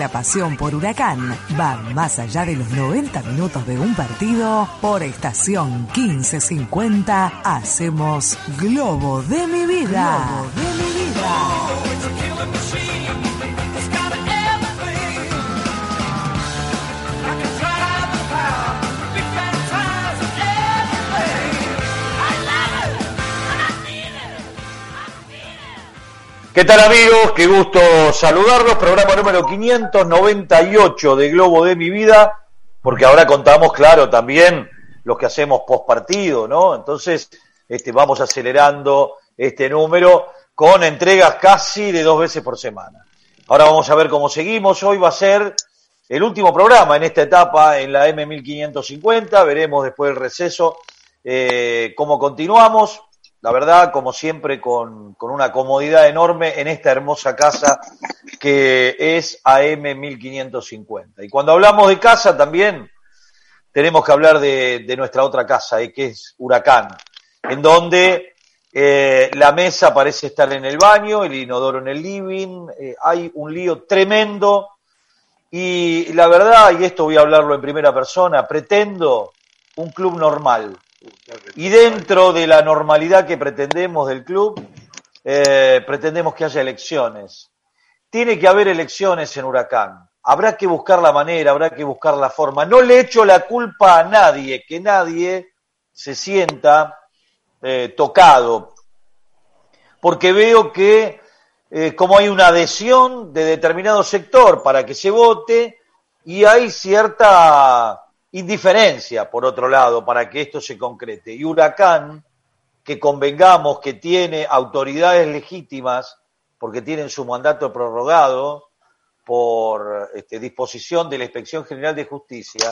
La pasión por Huracán va más allá de los 90 minutos de un partido. Por estación 1550 hacemos Globo de mi vida. Globo de mi vida. ¿Qué tal amigos? Qué gusto saludarlos. Programa número 598 de Globo de mi vida, porque ahora contamos, claro, también los que hacemos post partido, ¿no? Entonces, este, vamos acelerando este número con entregas casi de dos veces por semana. Ahora vamos a ver cómo seguimos. Hoy va a ser el último programa en esta etapa en la M1550. Veremos después del receso eh, cómo continuamos la verdad, como siempre, con, con, una comodidad enorme en esta hermosa casa que es AM 1550. Y cuando hablamos de casa también tenemos que hablar de, de nuestra otra casa, eh, que es Huracán, en donde eh, la mesa parece estar en el baño, el inodoro en el living, eh, hay un lío tremendo y la verdad, y esto voy a hablarlo en primera persona, pretendo un club normal, y dentro de la normalidad que pretendemos del club, eh, pretendemos que haya elecciones. Tiene que haber elecciones en Huracán. Habrá que buscar la manera, habrá que buscar la forma. No le echo la culpa a nadie, que nadie se sienta eh, tocado, porque veo que eh, como hay una adhesión de determinado sector para que se vote y hay cierta indiferencia, por otro lado, para que esto se concrete. Y Huracán, que convengamos que tiene autoridades legítimas, porque tienen su mandato prorrogado por este, disposición de la Inspección General de Justicia,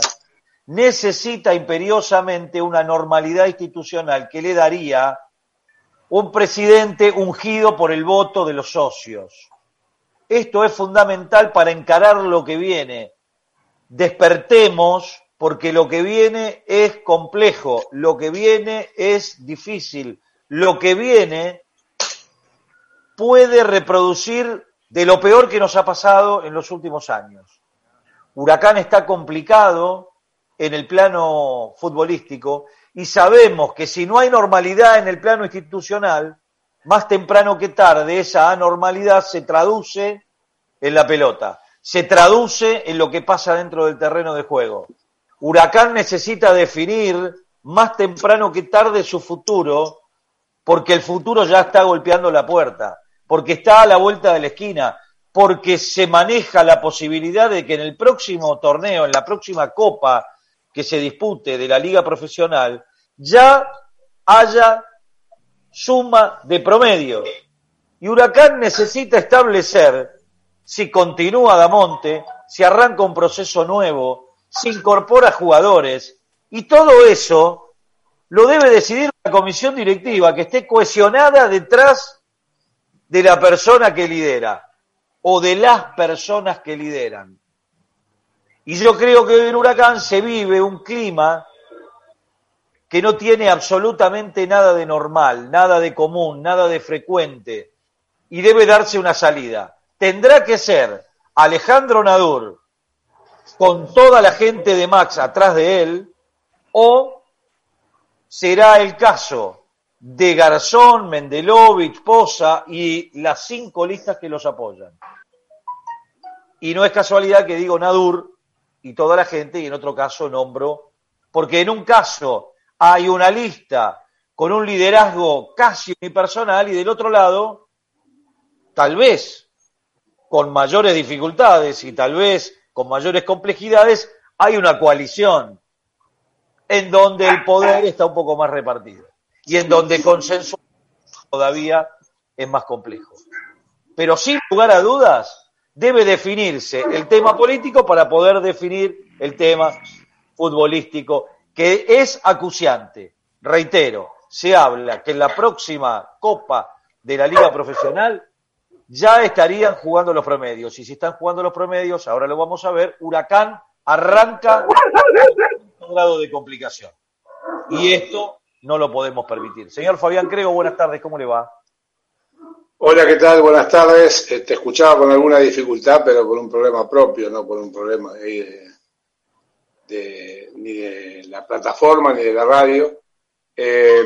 necesita imperiosamente una normalidad institucional que le daría un presidente ungido por el voto de los socios. Esto es fundamental para encarar lo que viene. Despertemos porque lo que viene es complejo, lo que viene es difícil, lo que viene puede reproducir de lo peor que nos ha pasado en los últimos años. Huracán está complicado en el plano futbolístico y sabemos que si no hay normalidad en el plano institucional, más temprano que tarde esa anormalidad se traduce en la pelota, se traduce en lo que pasa dentro del terreno de juego. Huracán necesita definir más temprano que tarde su futuro, porque el futuro ya está golpeando la puerta, porque está a la vuelta de la esquina, porque se maneja la posibilidad de que en el próximo torneo, en la próxima copa que se dispute de la liga profesional, ya haya suma de promedio. Y Huracán necesita establecer si continúa Damonte, si arranca un proceso nuevo, si incorpora jugadores, y todo eso lo debe decidir la comisión directiva que esté cohesionada detrás de la persona que lidera o de las personas que lideran. Y yo creo que en Huracán se vive un clima que no tiene absolutamente nada de normal, nada de común, nada de frecuente, y debe darse una salida. Tendrá que ser Alejandro Nadur con toda la gente de Max atrás de él, o será el caso de Garzón, Mendelovich, Poza y las cinco listas que los apoyan. Y no es casualidad que digo Nadur y toda la gente, y en otro caso nombro, porque en un caso hay una lista con un liderazgo casi unipersonal y del otro lado, tal vez con mayores dificultades y tal vez con mayores complejidades, hay una coalición en donde el poder está un poco más repartido y en donde consenso todavía es más complejo. Pero sin lugar a dudas, debe definirse el tema político para poder definir el tema futbolístico que es acuciante. Reitero, se habla que en la próxima Copa de la Liga Profesional ya estarían jugando los promedios. Y si están jugando los promedios, ahora lo vamos a ver, Huracán arranca un grado de complicación. Y esto no lo podemos permitir. Señor Fabián Crego, buenas tardes, ¿cómo le va? Hola, ¿qué tal? Buenas tardes. Eh, te escuchaba con alguna dificultad, pero con un problema propio, no por un problema de, de, ni de la plataforma ni de la radio. Eh,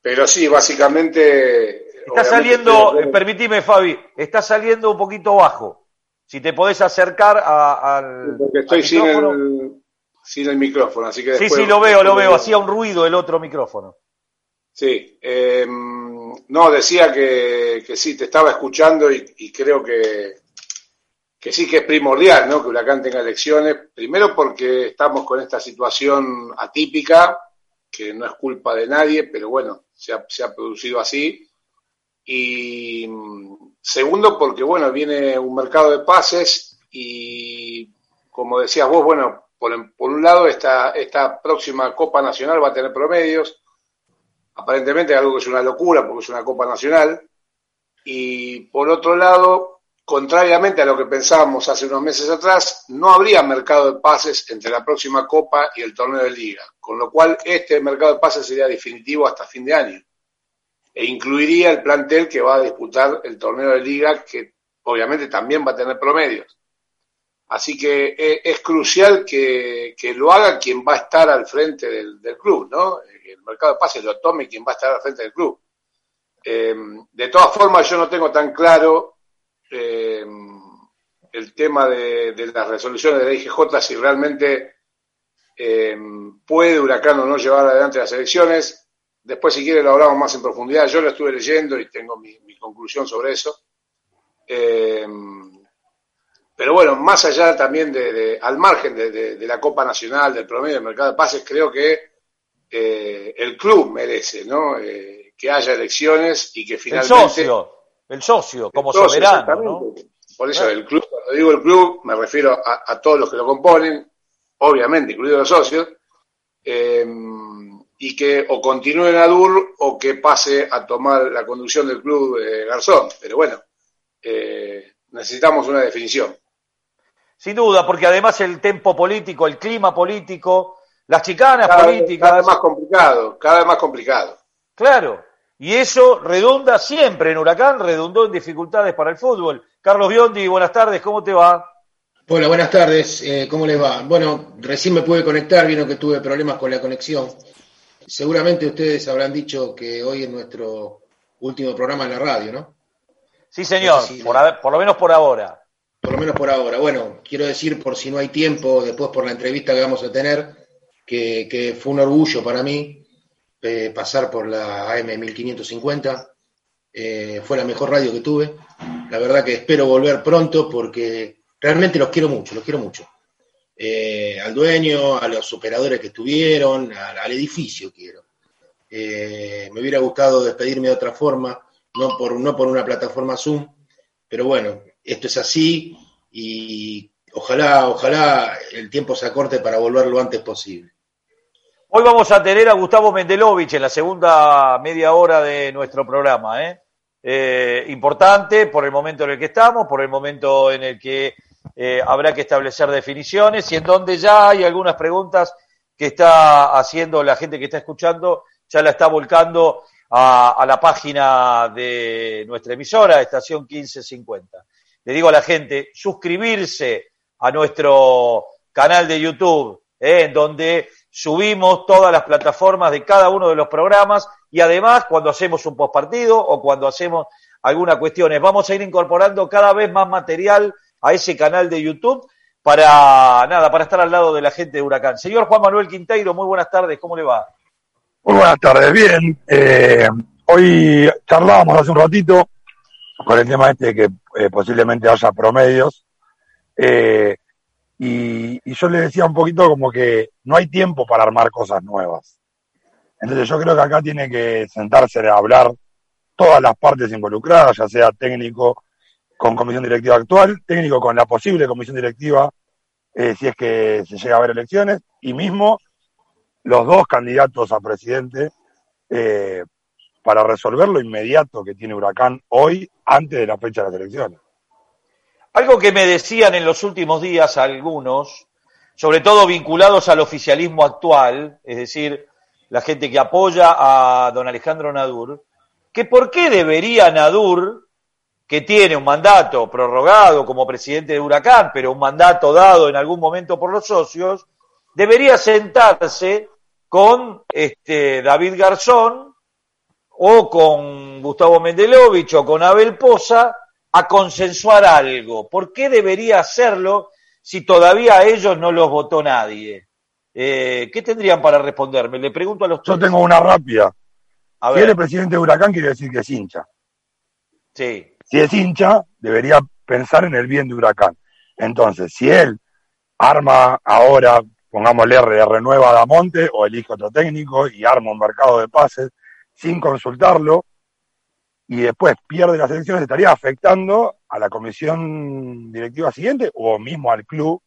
pero sí, básicamente. Está saliendo, eh, permitime, Fabi, está saliendo un poquito bajo. Si te podés acercar al. Porque estoy sin, el, sin el micrófono, así que. sí, sí, lo veo, lo veo. Hacía un ruido el otro micrófono. Sí. Eh, no, decía que, que, sí, te estaba escuchando y, y creo que, que sí que es primordial ¿no? que Huracán tenga elecciones, primero porque estamos con esta situación atípica, que no es culpa de nadie, pero bueno, se ha, se ha producido así. Y mm, segundo porque, bueno, viene un mercado de pases y, como decías vos, bueno, por, por un lado esta, esta próxima Copa Nacional va a tener promedios, aparentemente algo que es una locura porque es una Copa Nacional, y por otro lado, contrariamente a lo que pensábamos hace unos meses atrás, no habría mercado de pases entre la próxima Copa y el torneo de liga, con lo cual este mercado de pases sería definitivo hasta fin de año e incluiría el plantel que va a disputar el torneo de liga, que obviamente también va a tener promedios. Así que es, es crucial que, que, lo haga quien va a estar al frente del, club, ¿no? El mercado de pases lo tome quien va a estar al frente del club. Eh, de todas formas, yo no tengo tan claro eh, el tema de, las resoluciones de la IGJ, si realmente eh, puede Huracán o no llevar adelante las elecciones. Después, si quiere, lo hablamos más en profundidad. Yo lo estuve leyendo y tengo mi, mi conclusión sobre eso. Eh, pero bueno, más allá también de, de al margen de, de, la Copa Nacional, del promedio del mercado de pases, creo que eh, el club merece, ¿no? Eh, que haya elecciones y que finalmente. El socio el socio, como el socio, soberano. ¿no? Por eso el club, cuando digo el club, me refiero a, a todos los que lo componen, obviamente, incluidos los socios, eh, y que o continúe en Adur o que pase a tomar la conducción del club eh, Garzón. Pero bueno, eh, necesitamos una definición. Sin duda, porque además el tempo político, el clima político, las chicanas cada políticas. Vez, cada vez más complicado, cada vez más complicado. Claro, y eso redunda siempre en Huracán, redundó en dificultades para el fútbol. Carlos Biondi, buenas tardes, ¿cómo te va? Hola, buenas tardes, eh, ¿cómo les va? Bueno, recién me pude conectar, vino que tuve problemas con la conexión. Seguramente ustedes habrán dicho que hoy es nuestro último programa en la radio, ¿no? Sí, señor, no sé si por, lo menos por ahora. Por lo menos por ahora. Bueno, quiero decir, por si no hay tiempo, después por la entrevista que vamos a tener, que, que fue un orgullo para mí eh, pasar por la AM 1550. Eh, fue la mejor radio que tuve. La verdad que espero volver pronto porque realmente los quiero mucho, los quiero mucho. Eh, al dueño, a los operadores que estuvieron, al, edificio quiero. Eh, me hubiera gustado despedirme de otra forma, no por, no por una plataforma Zoom, pero bueno, esto es así y ojalá, ojalá el tiempo se acorte para volver lo antes posible. Hoy vamos a tener a Gustavo Mendelovich en la segunda media hora de nuestro programa. ¿eh? Eh, importante por el momento en el que estamos, por el momento en el que eh, habrá que establecer definiciones y en donde ya hay algunas preguntas que está haciendo la gente que está escuchando, ya la está volcando a, a la página de nuestra emisora, Estación 1550. Le digo a la gente, suscribirse a nuestro canal de YouTube, eh, en donde subimos todas las plataformas de cada uno de los programas y además cuando hacemos un postpartido o cuando hacemos alguna cuestión, vamos a ir incorporando cada vez más material a ese canal de YouTube para nada, para estar al lado de la gente de Huracán. Señor Juan Manuel Quinteiro, muy buenas tardes, ¿cómo le va? Muy buenas tardes, bien. Eh, hoy charlábamos hace un ratito con el tema este de que eh, posiblemente haya promedios. Eh, y, y, yo le decía un poquito como que no hay tiempo para armar cosas nuevas. Entonces yo creo que acá tiene que sentarse a hablar todas las partes involucradas, ya sea técnico con comisión directiva actual, técnico con la posible comisión directiva eh, si es que se llega a ver elecciones, y mismo los dos candidatos a presidente eh, para resolver lo inmediato que tiene Huracán hoy antes de la fecha de las elecciones. Algo que me decían en los últimos días algunos, sobre todo vinculados al oficialismo actual, es decir, la gente que apoya a don Alejandro Nadur, que por qué debería Nadur, que tiene un mandato prorrogado como presidente de Huracán, pero un mandato dado en algún momento por los socios, debería sentarse con este, David Garzón o con Gustavo Mendelovich o con Abel Poza a consensuar algo. ¿Por qué debería hacerlo si todavía a ellos no los votó nadie? Eh, ¿Qué tendrían para responderme? Le pregunto a los Yo tengo una rápida. A ver. Si él es presidente de Huracán, quiere decir que es hincha. Sí. Si es hincha, debería pensar en el bien de Huracán. Entonces, si él arma ahora, pongámosle, renueva a Damonte o elige otro técnico y arma un mercado de pases sin consultarlo, y después pierde las elecciones, estaría afectando a la comisión directiva siguiente o mismo al club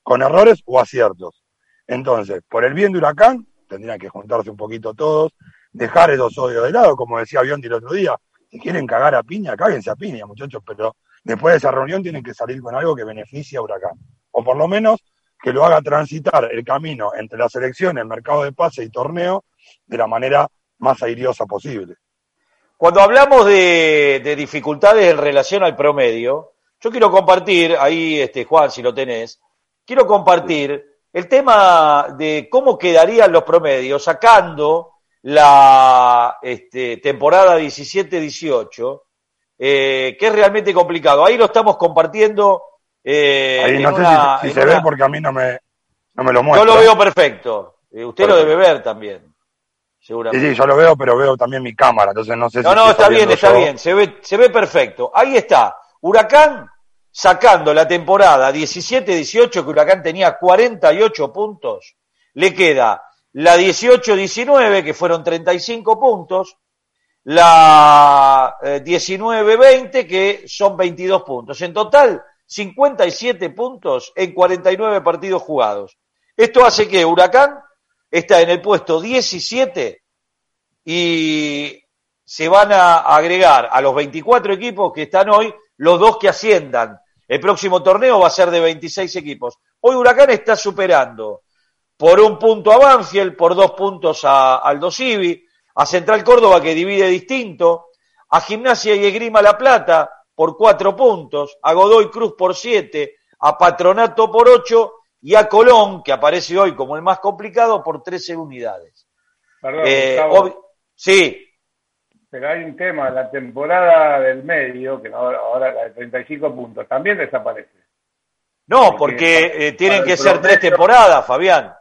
con errores o aciertos. Entonces, por el bien de Huracán, tendrían que juntarse un poquito todos, dejar esos odios de lado, como decía Biondi el otro día, si quieren cagar a piña, cáguense a piña, muchachos, pero después de esa reunión tienen que salir con algo que beneficie a Huracán. O por lo menos que lo haga transitar el camino entre las elecciones, mercado de pase y torneo de la manera más airiosa posible. Cuando hablamos de, de, dificultades en relación al promedio, yo quiero compartir, ahí este Juan, si lo tenés, quiero compartir el tema de cómo quedarían los promedios sacando la este, temporada 17-18, eh, que es realmente complicado. Ahí lo estamos compartiendo. Eh, ahí no sé una, si, si se una... ve porque a mí no me, no me lo muestra. Yo lo veo perfecto. Eh, usted perfecto. lo debe ver también. Seguramente. Sí, sí, yo lo veo, pero veo también mi cámara, entonces no sé no, si. No, no, está bien, está yo. bien, se ve, se ve perfecto. Ahí está. Huracán sacando la temporada 17-18, que Huracán tenía 48 puntos, le queda la 18-19, que fueron 35 puntos, la eh, 19-20, que son 22 puntos. En total, 57 puntos en 49 partidos jugados. Esto hace que Huracán está en el puesto 17 y se van a agregar a los 24 equipos que están hoy los dos que asciendan. El próximo torneo va a ser de 26 equipos. Hoy Huracán está superando por un punto a Banfield, por dos puntos a Aldo Civi, a Central Córdoba que divide distinto, a Gimnasia y Esgrima La Plata por cuatro puntos, a Godoy Cruz por siete, a Patronato por ocho y a Colón, que aparece hoy como el más complicado, por 13 unidades. Perdón, eh, sí. Pero hay un tema, la temporada del medio, que ahora, ahora la de 35 puntos, también desaparece. No, porque, porque eh, tienen que ser tres temporadas, Fabián.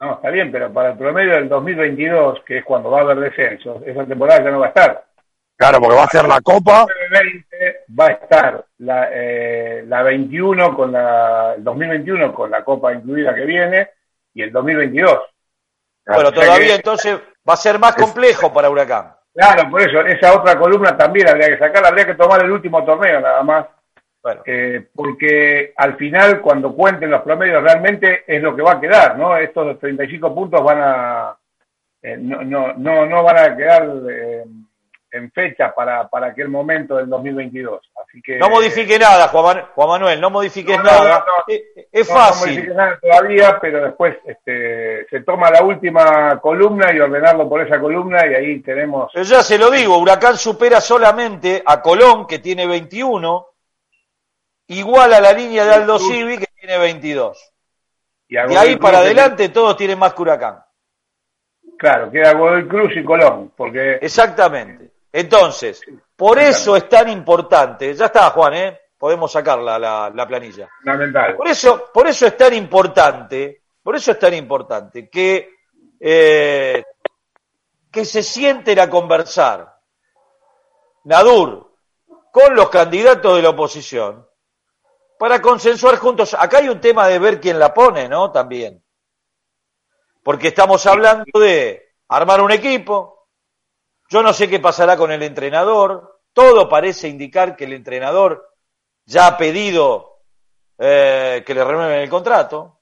No, está bien, pero para el promedio del 2022, que es cuando va a haber descensos, esa temporada ya no va a estar. Claro, porque va a ser la Copa. 2020 va a estar la, eh, la 21 con la, el 2021 con la Copa incluida que viene y el 2022. Bueno, todavía que, entonces va a ser más complejo para Huracán. Claro, por eso, esa otra columna también habría que sacar, habría que tomar el último torneo nada más. Bueno. Eh, porque al final, cuando cuenten los promedios, realmente es lo que va a quedar, ¿no? Estos 35 puntos van a. eh, no, no, no, no van a quedar eh, en fecha para, para aquel momento del 2022. Así que. No modifique nada, Juan, Juan Manuel, no modifiques No, nada. Eh, Es no, no fácil. modifique nada todavía, pero después este, se toma la última columna y ordenarlo por esa columna y ahí tenemos. Pero ya se lo digo, Huracán supera solamente a Colón, que tiene 21, igual a la línea de Aldo Civi, que tiene 22. Y De ahí para adelante todos tienen más que Huracán. Claro, queda Godoy Cruz y Colón, porque Exactamente. Entonces, por eso es tan importante, ya está Juan, ¿eh? podemos sacar la, la- la planilla. fundamental. Por eso, por eso es tan importante, por eso es tan importante que, eh, que se sienten a conversar Nadur con los candidatos de la oposición para consensuar juntos. Acá hay un tema de ver quién la pone, ¿no? También. Porque estamos hablando de armar un equipo. Yo no sé qué pasará con el entrenador. Todo parece indicar que el entrenador ya ha pedido eh, que le renueven el contrato.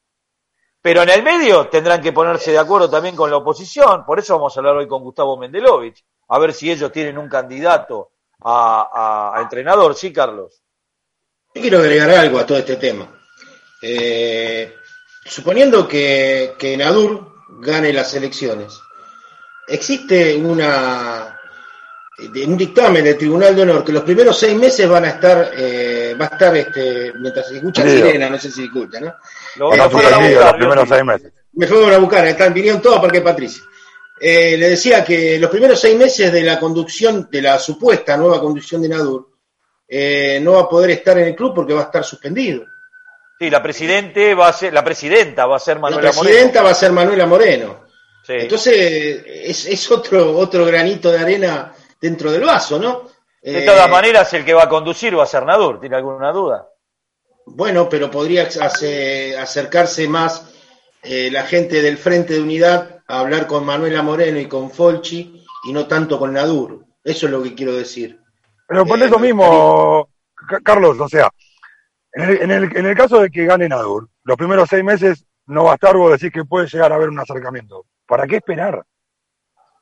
Pero en el medio tendrán que ponerse de acuerdo también con la oposición. Por eso vamos a hablar hoy con Gustavo Mendelovich. A ver si ellos tienen un candidato a, a- a entrenador. Sí, Carlos. Yo quiero agregar algo a todo este tema. Eh, suponiendo que, que Nadur gane las elecciones, existe una de- un dictamen del Tribunal de Honor que los primeros seis meses van a estar, eh, va a estar, este, mientras se escucha sirena, no sé si escucha, ¿no? Lo, Eh, lo Está fueron a suspendido buscar, los primeros seis meses. Me fueron a buscar, están, vinieron todos a Parque Patricia. Eh, le decía que los primeros seis meses de la conducción, de la supuesta nueva conducción de Nadur, eh, no va a poder estar en el club porque va a estar suspendido. Sí, la presidente va a ser, la presidenta va a ser La Manuela presidenta va a ser Manuela Moreno. Moreno. Sí. Entonces, es, es otro, otro granito de arena dentro del vaso, ¿no? de Eh, todas maneras, el que va a conducir va a ser Nadur. ¿Tiene alguna duda? Bueno, pero podría hace- acercarse más eh, la gente del Frente de Unidad a hablar con Manuela Moreno y con Folchi y no tanto con Nadur. Eso es lo que quiero decir. Pero por Eh, eso mismo, Ca- Carlos, o sea, en el, en, el, en el caso de que gane Nadur, los primeros seis meses no va a estar, vos decís que puede llegar a haber un acercamiento. ¿Para qué esperar?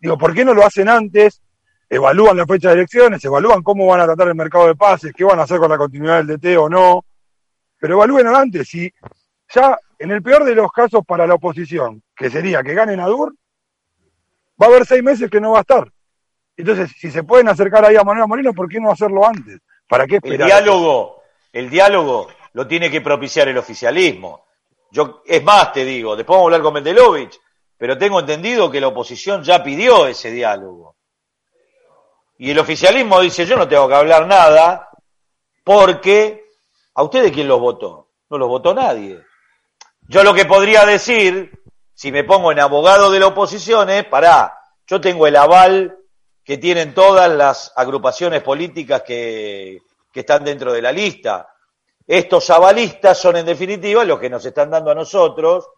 Digo, ¿por qué no lo hacen antes? Evalúan la fecha de elecciones, evalúan cómo van a tratar el mercado de pases, qué van a hacer con la continuidad del DT o no. Pero evalúen antes. Si ya, en el peor de los casos para la oposición, que sería que gane Nadur, va a haber seis meses que no va a estar. Entonces, si se pueden acercar ahí a Manuel Moreno, ¿por qué no hacerlo antes? ¿Para qué El esperar? diálogo, el diálogo lo tiene que propiciar el oficialismo. Yo, es más, te digo, después vamos a hablar con Mendelovich, pero tengo entendido que la oposición ya pidió ese diálogo. Y el oficialismo dice, yo no tengo que hablar nada, porque ¿a ustedes quién los votó? No los votó nadie. Yo lo que podría decir, si me pongo en abogado de la oposición, es, pará, yo tengo el aval que tienen todas las agrupaciones políticas que, que están dentro de la lista. Estos avalistas son en definitiva los que nos están dando a nosotros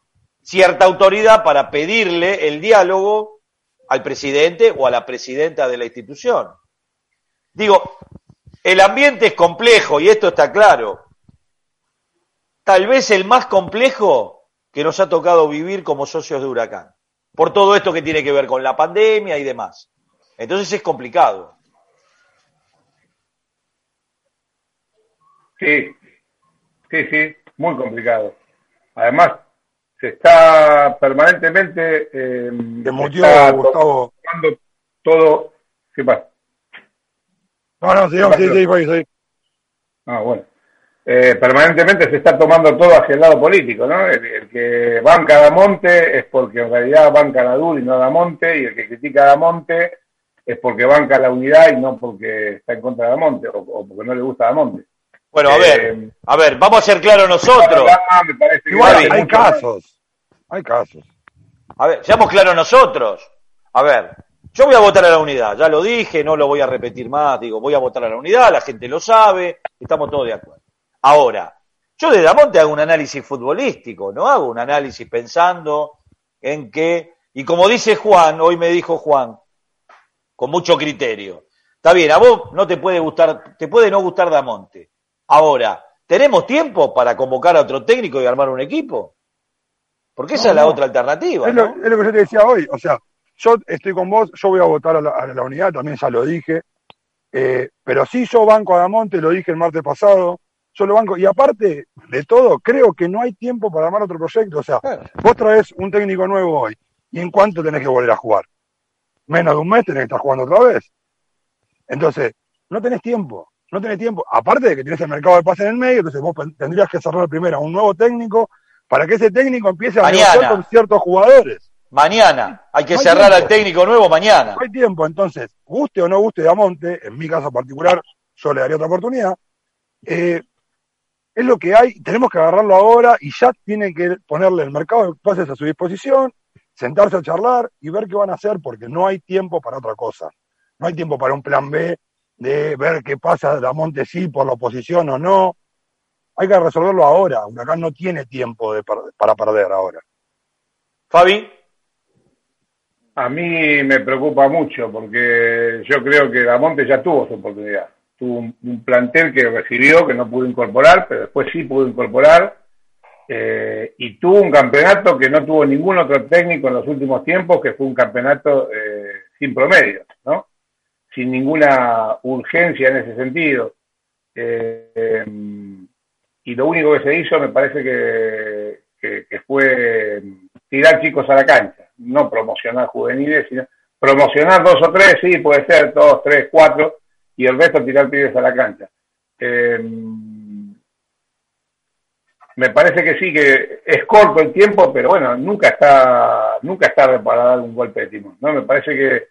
cierta autoridad para pedirle el diálogo al presidente o a la presidenta de la institución. Digo, el ambiente es complejo y esto está claro. Tal vez el más complejo que nos ha tocado vivir como socios de Huracán, por todo esto que tiene que ver con la pandemia y demás. Entonces es complicado. Sí, sí, sí, muy complicado. Además, se está permanentemente... Eh, Te mutió, está Gustavo. tomando todo... ¿Qué pasa? No, no, sí, sí, sí, sí, sí. Ah, bueno. Eh, permanentemente se está tomando todo hacia el lado político, ¿no? El, el que banca a Damonte es porque en realidad banca a Nadur y no a Damonte, y el que critica a Damonte es porque banca a la unidad y no porque está en contra de Damonte, o, o porque no le gusta a Damonte. Bueno, a Eh, ver, a ver, vamos a ser claros nosotros. Igual hay casos. Hay casos. A ver, seamos claros nosotros. A ver, yo voy a votar a la unidad, ya lo dije, no lo voy a repetir más, digo, voy a votar a la unidad, la gente lo sabe, estamos todos de acuerdo. Ahora, yo de Damonte hago un análisis futbolístico, no hago un análisis pensando en que, y como dice Juan, hoy me dijo Juan, con mucho criterio. Está bien, a vos no te puede gustar, te puede no gustar Damonte. Ahora, ¿tenemos tiempo para convocar a otro técnico y armar un equipo? Porque esa No, es la no. otra alternativa. Es lo, ¿no? es lo que yo te decía hoy. O sea, yo estoy con vos, yo voy a votar a la, a la unidad, también ya lo dije. Eh, pero sí, yo banco a Damonte, lo dije el martes pasado. Yo lo banco. Y aparte de todo, creo que no hay tiempo para armar otro proyecto. O sea, vos traes un técnico nuevo hoy. ¿Y en cuánto tenés que volver a jugar? Menos de un mes tenés que estar jugando otra vez. Entonces, no tenés tiempo. No tenés tiempo. Aparte de que tenés el mercado de pase en el medio, entonces vos tendrías que cerrar primero a un nuevo técnico para que ese técnico empiece a Mañana. negociar con ciertos jugadores. Mañana. Hay que No hay cerrar al técnico nuevo mañana. No hay tiempo, entonces, guste o no guste Damonte, en mi caso particular, yo le daría otra oportunidad. Eh, es lo que hay, tenemos que agarrarlo ahora y ya tienen que ponerle el mercado de pases a su disposición, sentarse a charlar y ver qué van a hacer, porque no hay tiempo para otra cosa. No hay tiempo para un plan B de ver qué pasa Damonte sí por la oposición o no. Hay que resolverlo ahora. Huracán no tiene tiempo de para perder ahora. Fabi, A mí me preocupa mucho porque yo creo que Damonte ya tuvo su oportunidad. Tuvo un, un plantel que recibió, que no pudo incorporar, pero después sí pudo incorporar. Eh, y tuvo un campeonato que no tuvo ningún otro técnico en los últimos tiempos, que fue un campeonato eh, sin promedio, ¿no? Sin ninguna urgencia en ese sentido. Eh, eh, y lo único que se hizo me parece que, que, fue tirar chicos a la cancha, no promocionar juveniles, sino promocionar dos o tres, sí, puede ser, dos, tres, cuatro, y el resto tirar pibes a la cancha. Eh, me parece que sí, que es corto el tiempo, pero bueno, nunca está, nunca es tarde para dar un golpe de timón, ¿no? Me parece que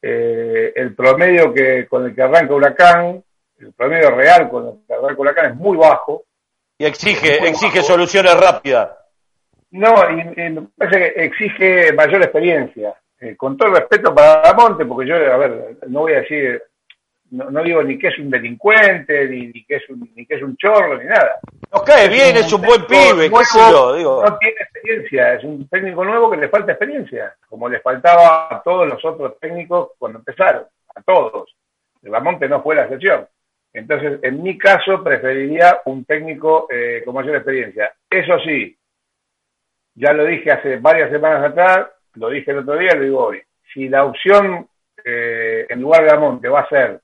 eh, el promedio que con el que arranca Huracán, el promedio real con el que arranca Huracán es muy bajo, y exige, exige bajo. soluciones rápidas. No, y, y me parece que exige mayor experiencia. Eh, con todo el respeto para Damonte, porque yo, a ver, no voy a decir, no, no digo ni que es un delincuente, ni, ni que es un, ni que es un chorro, ni nada. Nos cae bien, es un buen pibe, qué sé yo, digo. No tiene experiencia, es un técnico nuevo que le falta experiencia, como le faltaba a todos los otros técnicos cuando empezaron, a todos. Damonte no fue la excepción. Entonces, en mi caso, preferiría un técnico eh, con mayor experiencia. Eso sí, ya lo dije hace varias semanas atrás, lo dije el otro día, lo digo hoy. Si la opción eh, en lugar de Damonte va a ser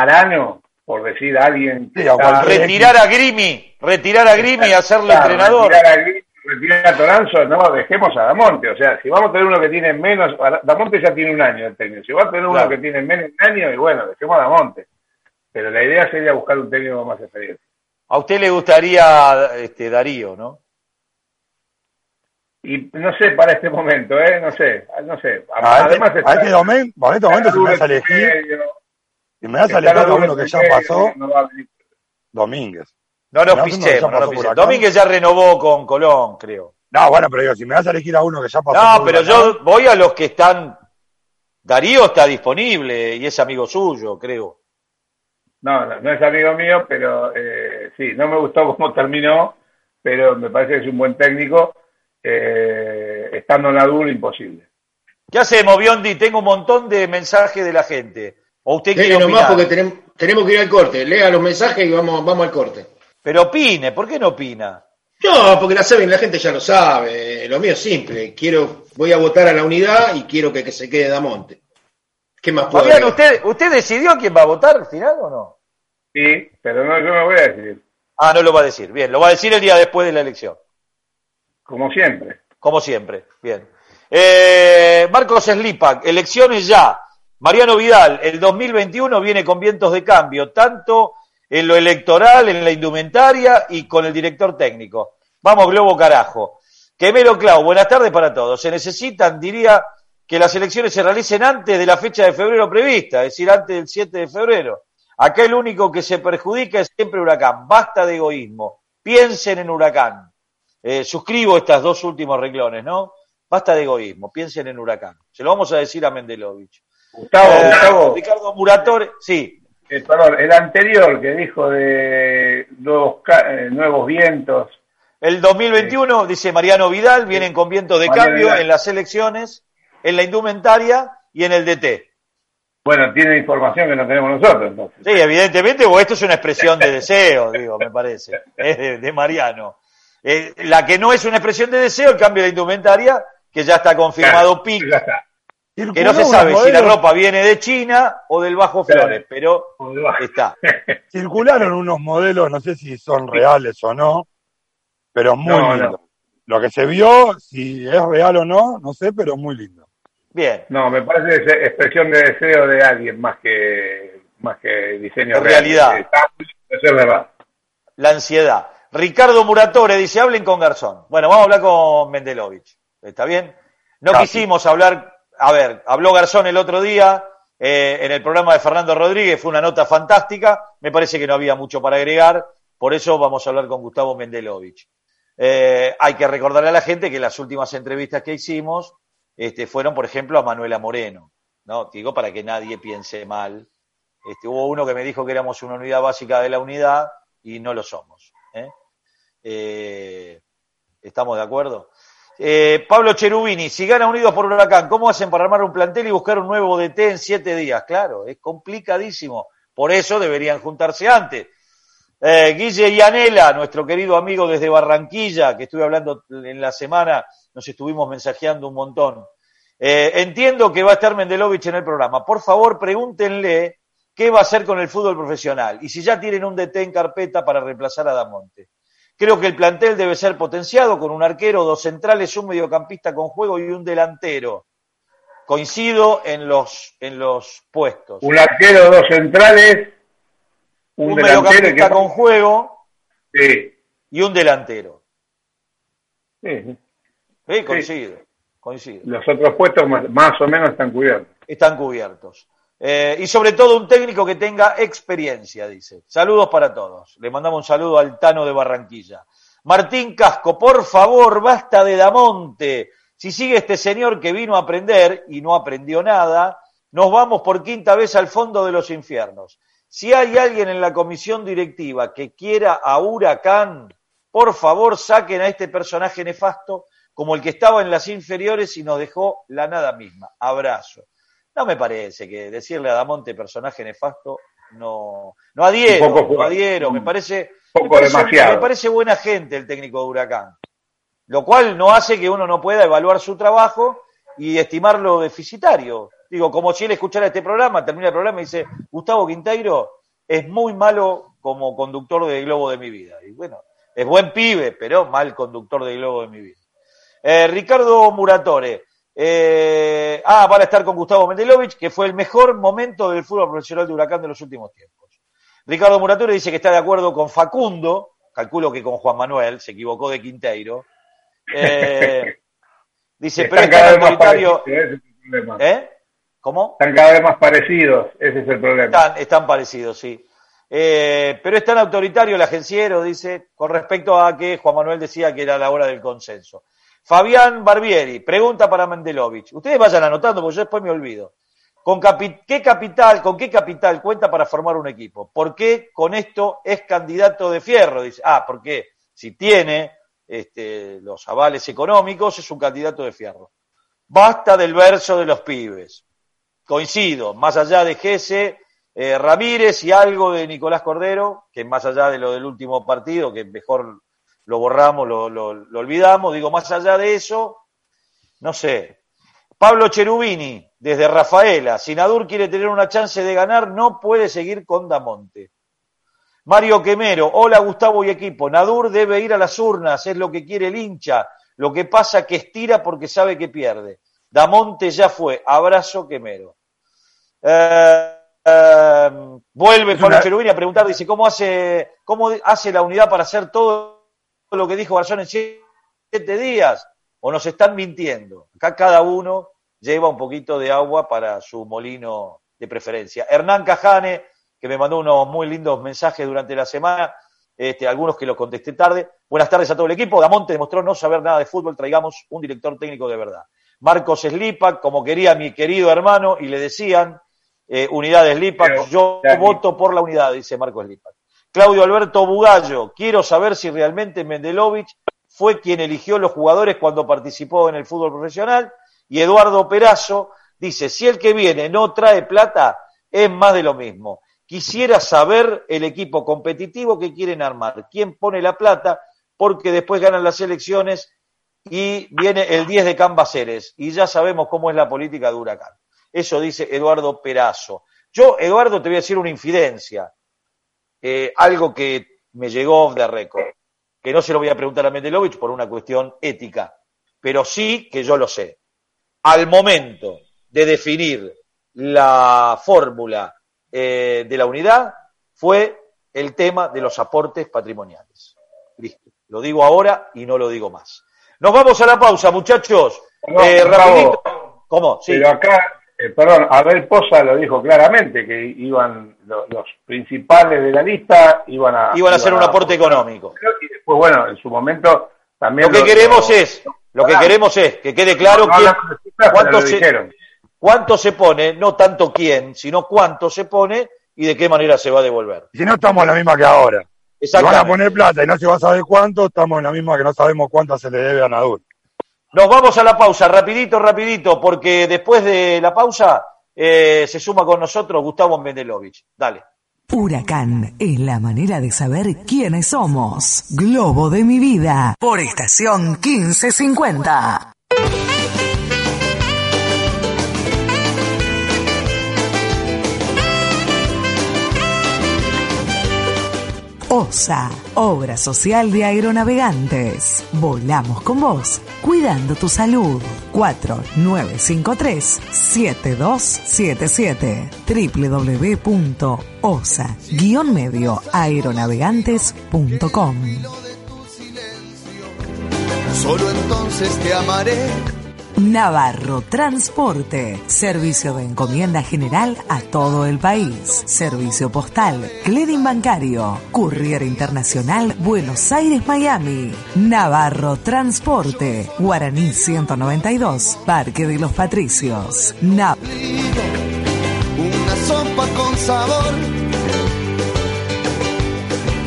Arano, por decir a alguien que Sí, a está- cualquier- Retirar a Grimi, retirar a Grimi y hacerlo Claro, entrenador. Retirar a, retirar a Toranzo, no, dejemos a Damonte. O sea, si vamos a tener uno que tiene menos, Damonte ya tiene un año el técnico. Si va a tener uno Claro. que tiene menos de un año, y bueno, dejemos a Damonte. Pero la idea sería buscar un técnico más experiencia. A usted le gustaría este, Darío, ¿no? Y no sé para este momento, ¿eh? No sé, no sé. A este, Además, a este momento, por este momento, si me a elegir, si me das a elegir a uno que ya pasó, No va a venir. Domínguez. No pisemos, ya no pisemos. Huracán. Domínguez ya renovó con Colón, creo. No, bueno, pero digo, si me das a elegir a uno que ya pasó. No, pero yo voy a los que están. Darío está disponible y es amigo suyo, creo. No, no, no es amigo mío, pero eh, sí, no me gustó cómo terminó, pero me parece que es un buen técnico. Eh, estando en la dura, imposible. ¿Qué hacemos, Biondi? Tengo un montón de mensajes de la gente. ¿O usted quiere nomás porque tenemos, tenemos que ir al corte. Lea los mensajes y vamos, vamos al corte. Pero opine, ¿por qué no opina? No, porque la saben, la gente ya lo sabe. Lo mío es simple. Quiero, voy a votar a la unidad y quiero que, que se quede Damonte. ¿Qué más puedo Fabián? ¿usted, ¿usted decidió quién va a votar al final o no? Sí, pero no, yo no voy a decir, Ah, no lo va a decir. Bien, lo va a decir el día después de la elección. como siempre. Como siempre. Bien. Eh, Marcos Slipak, elecciones ya. Mariano Vidal, el 2021 viene con vientos de cambio, tanto en lo electoral, en la indumentaria y con el director técnico. Vamos, Globo carajo. Quemero Clau, buenas tardes para todos. Se necesitan, diría, que las elecciones se realicen antes de la fecha de febrero prevista, es decir, antes del 7 de febrero. Acá el único que se perjudica es siempre Huracán. Basta de egoísmo. Piensen en Huracán. Eh, suscribo estos dos últimos renglones, ¿no? Basta de egoísmo, piensen en Huracán. Se lo vamos a decir a Mendelovich. Gustavo, Eh, Gustavo, Ricardo Muratore, sí. eh, perdón, el anterior que dijo de nuevos, eh, nuevos vientos, El 2021, dice Mariano Vidal, vienen con vientos de Mariano cambio Vidal. en las elecciones, en la indumentaria y en el DT. Bueno, tiene información que no tenemos nosotros, entonces. Sí, evidentemente, o esto es una expresión de deseo, digo, me parece. Es de, de Mariano. Eh, la que no es una expresión de deseo, el cambio de indumentaria, que ya está confirmado Claro, PIC, ya está. Que no se sabe si la ropa viene de China o del Bajo Claro. Flores, pero está. Circularon unos modelos, no sé si son reales o no, pero muy No, lindos. no. Lo que se vio, si es real o no, no sé, pero muy lindo. Bien, No, me parece expresión de deseo de alguien más que más que diseño De real. realidad. Está- Eso es verdad. la ansiedad. Ricardo Muratore dice, hablen con Garzón. Bueno, vamos a hablar con Mendelovich. ¿Está bien? No Casi. quisimos hablar, a ver, habló Garzón el otro día eh, en el programa de Fernando Rodríguez, fue una nota fantástica, me parece que no había mucho para agregar, por eso vamos a hablar con Gustavo Mendelovich. Eh, hay que recordarle a la gente que las últimas entrevistas que hicimos este, fueron, por ejemplo, a Manuela Moreno, ¿no? Digo para que nadie piense mal. Este, hubo uno que me dijo que éramos una unidad básica de la unidad y no lo somos. ¿eh? ¿Estamos de acuerdo? Eh, Pablo Cherubini, si gana Unidos por Huracán, ¿cómo hacen para armar un plantel y buscar un nuevo DT en siete días? Claro, es complicadísimo. Por eso deberían juntarse antes. Eh, Guille Yanela, nuestro querido amigo desde Barranquilla, que estuve hablando en la semana, nos estuvimos mensajeando un montón. Eh, entiendo que va a estar Mendelovich en el programa. Por favor, pregúntenle qué va a hacer con el fútbol profesional y si ya tienen un DT en carpeta para reemplazar a Damonte. Creo que el plantel debe ser potenciado con un arquero, dos centrales, un mediocampista con juego y un delantero. Coincido en los, en los puestos. Un arquero, dos centrales, un, mediocampista que con juego sí, y un delantero. sí, sí. Sí, coincido, coincido. Los otros puestos más, más o menos están cubiertos. Están cubiertos. Eh, y sobre todo un técnico que tenga experiencia, dice. Saludos para todos. Le mandamos un saludo al Tano de Barranquilla. Martín Casco, por favor, basta de Damonte. Si sigue este señor que vino a aprender y no aprendió nada, nos vamos por quinta vez al fondo de los infiernos. Si hay alguien en la comisión directiva que quiera a Huracán, por favor saquen a este personaje nefasto como el que estaba en las inferiores y nos dejó la nada misma. Abrazo. No me parece que decirle a Damonte personaje nefasto no, no adhiero, poco no adhiero, me parece, poco me parece, demasiado. me parece buena gente el técnico de Huracán. Lo cual no hace que uno no pueda evaluar su trabajo y estimarlo deficitario. Digo, como si él escuchara este programa, termina el programa y dice, Gustavo Quinteiro es muy malo como conductor de Globo de mi vida. Y bueno, es buen pibe, pero mal conductor de Globo de mi vida. Eh, Ricardo Muratore. Eh, ah, van a estar con Gustavo Mendelovich, que fue el mejor momento del fútbol profesional de Huracán de los últimos tiempos. Ricardo Muratore dice que está de acuerdo con Facundo, calculo que con Juan Manuel, se equivocó de Quinteiro. Eh, dice, pero es tan autoritario. ese es el problema. ¿Eh? ¿Cómo? Están cada vez más parecidos, ese es el problema. Están, están parecidos, sí. Eh, pero es tan autoritario el agenciero, dice, con respecto a que Juan Manuel decía que era la hora del consenso. Fabián Barbieri, pregunta para Mendelovich. Ustedes vayan anotando, porque yo después me olvido. ¿Con qué capital, qué capital cuenta para formar un equipo? ¿Por qué con esto es candidato de fierro? Dice, ah, porque si tiene este, los avales económicos es un candidato de fierro. Basta del verso de los pibes. Coincido, más allá de Gese, eh, Ramírez y algo de Nicolás Cordero, que más allá de lo del último partido, que mejor lo borramos, lo, lo- lo olvidamos, digo, más allá de eso, no sé. Pablo Cherubini, desde Rafaela, si Nadur quiere tener una chance de ganar, no puede seguir con Damonte. Mario Quemero, hola Gustavo y equipo, Nadur debe ir a las urnas, es lo que quiere el hincha, lo que pasa que estira porque sabe que pierde. Damonte ya fue, abrazo Quemero. Eh, eh, vuelve Pablo una- Cherubini a preguntar, dice, ¿cómo hace, ¿cómo hace la unidad para hacer todo lo que dijo Garzón en siete días? ¿O nos están mintiendo? Acá cada uno lleva un poquito de agua para su molino de preferencia. Hernán Cajane, que me mandó unos muy lindos mensajes durante la semana, este, algunos que los contesté tarde. Buenas tardes a todo el equipo. Damonte demostró no saber nada de fútbol, traigamos un director técnico de verdad. Marcos Slipak, como quería mi querido hermano, y le decían, eh, unidad de Slipak, yo voto por la unidad, dice Marcos Slipak. Claudio Alberto Bugallo, quiero saber si realmente Mendelovich fue quien eligió los jugadores cuando participó en el fútbol profesional. Y Eduardo Perazo, Dice, si el que viene no trae plata, es más de lo mismo. Quisiera saber el equipo competitivo que quieren armar, quién pone la plata, porque después ganan las elecciones y viene el 10 de Cambaceres y ya sabemos cómo es la política de Huracán. Eso dice Eduardo Perazo. Yo, Eduardo, te voy a decir una infidencia, eh, algo que me llegó de récord, que no se lo voy a preguntar a Mendelovich por una cuestión ética, pero sí que yo lo sé. Al momento de definir la fórmula eh, de la unidad, fue el tema de los aportes patrimoniales. Listo. Lo digo ahora y no lo digo más. Nos vamos a la pausa, muchachos. eh, rapidito. ¿Cómo? Sí. Pero acá, eh, perdón, Abel Poza lo dijo claramente, que iban los, los principales de la lista, iban a... Iban a hacer un aporte económico. Y después, bueno, en su momento también... Lo que queremos es, lo que queremos es que quede claro No cuánto se, dijeron. cuánto se pone, no tanto quién, sino cuánto se pone y de qué manera se va a devolver. Si no estamos en la misma que ahora. Si van a poner plata y no se va a saber cuánto, estamos en la misma que no sabemos cuánto se le debe a Nadur. Nos vamos a la pausa, rapidito, rapidito, porque después de la pausa eh, se suma con nosotros Gustavo Mendelovich. Dale. Huracán es la manera de saber quiénes somos. Globo de mi vida. Por estación 1550. OSA, Obra Social de Aeronavegantes. Volamos con vos, cuidando tu salud. 4953-7277 www.osa-medioaeronavegantes.com Solo entonces te amaré. Navarro Transporte, servicio de encomienda general a todo el país, servicio postal, clearing bancario, courier internacional Buenos Aires, Miami, Navarro Transporte, Guaraní 192, Parque de los Patricios, Nav Una sopa con sabor.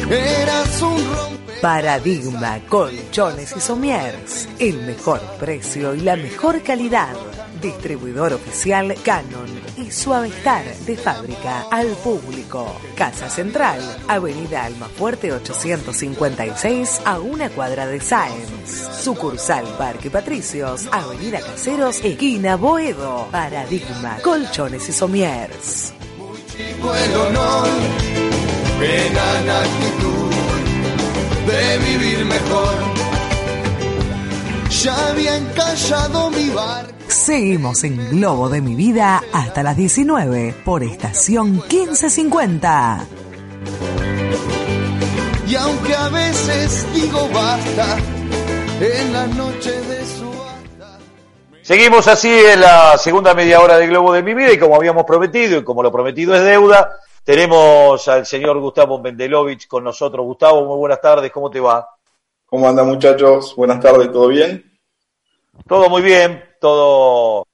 Eras un. Paradigma Colchones y Somiers. El mejor precio y la mejor calidad. Distribuidor oficial Canon y Suavestar de fábrica al público. Casa Central, Avenida Almafuerte 856 a una cuadra de Sáenz. Sucursal Parque Patricios, Avenida Caseros, esquina Boedo. Paradigma Colchones y Somiers. Chico el honor. Actitud de vivir mejor. Ya había encallado mi barco. Seguimos en Globo de mi vida hasta las 19 por estación 1550. Y aunque a veces digo basta, en la noche de su Seguimos así en la segunda media hora de Globo de mi vida y como habíamos prometido y como lo prometido es deuda, tenemos al señor Gustavo Mendelovich con nosotros. Gustavo, muy buenas tardes, ¿cómo te va? ¿Cómo andan muchachos? Buenas tardes, ¿todo bien? Todo muy bien, todo,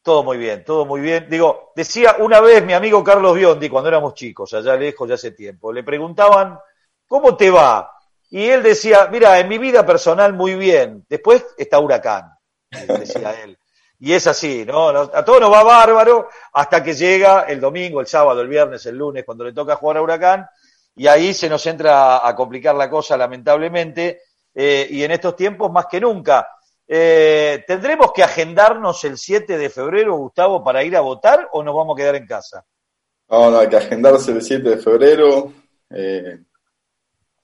todo muy bien, todo muy bien. Digo, decía una vez mi amigo Carlos Biondi, cuando éramos chicos, allá lejos, ya hace tiempo, le preguntaban, ¿cómo te va? Y él decía, mira, en mi vida personal muy bien, después está Huracán, decía él. Y es así, ¿no? A todos nos va bárbaro hasta que llega el domingo, el sábado, el viernes, el lunes, cuando le toca jugar a Huracán, y ahí se nos entra a complicar la cosa, lamentablemente, eh, y en estos tiempos más que nunca. Eh, ¿Tendremos que agendarnos el 7 de febrero, Gustavo, para ir a votar o nos vamos a quedar en casa? No, no, hay que agendarse el 7 de febrero. Eh,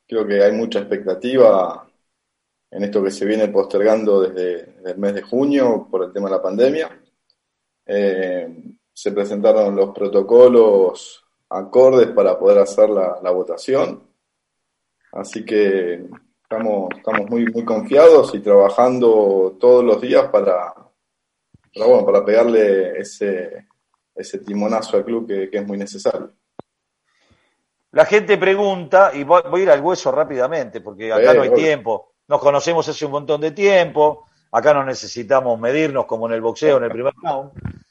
creo que hay mucha expectativa en esto que se viene postergando desde, desde el mes de junio por el tema de la pandemia. Eh, se presentaron los protocolos acordes para poder hacer la, la votación. Así que estamos, estamos muy, muy confiados y trabajando todos los días para, para, bueno, para pegarle ese, ese timonazo al club que, que es muy necesario. La gente pregunta, y voy, voy a ir al hueso rápidamente, porque acá Sí, no hay obvio. tiempo. Nos conocemos hace un montón de tiempo, acá no necesitamos medirnos como en el boxeo, en el primer round.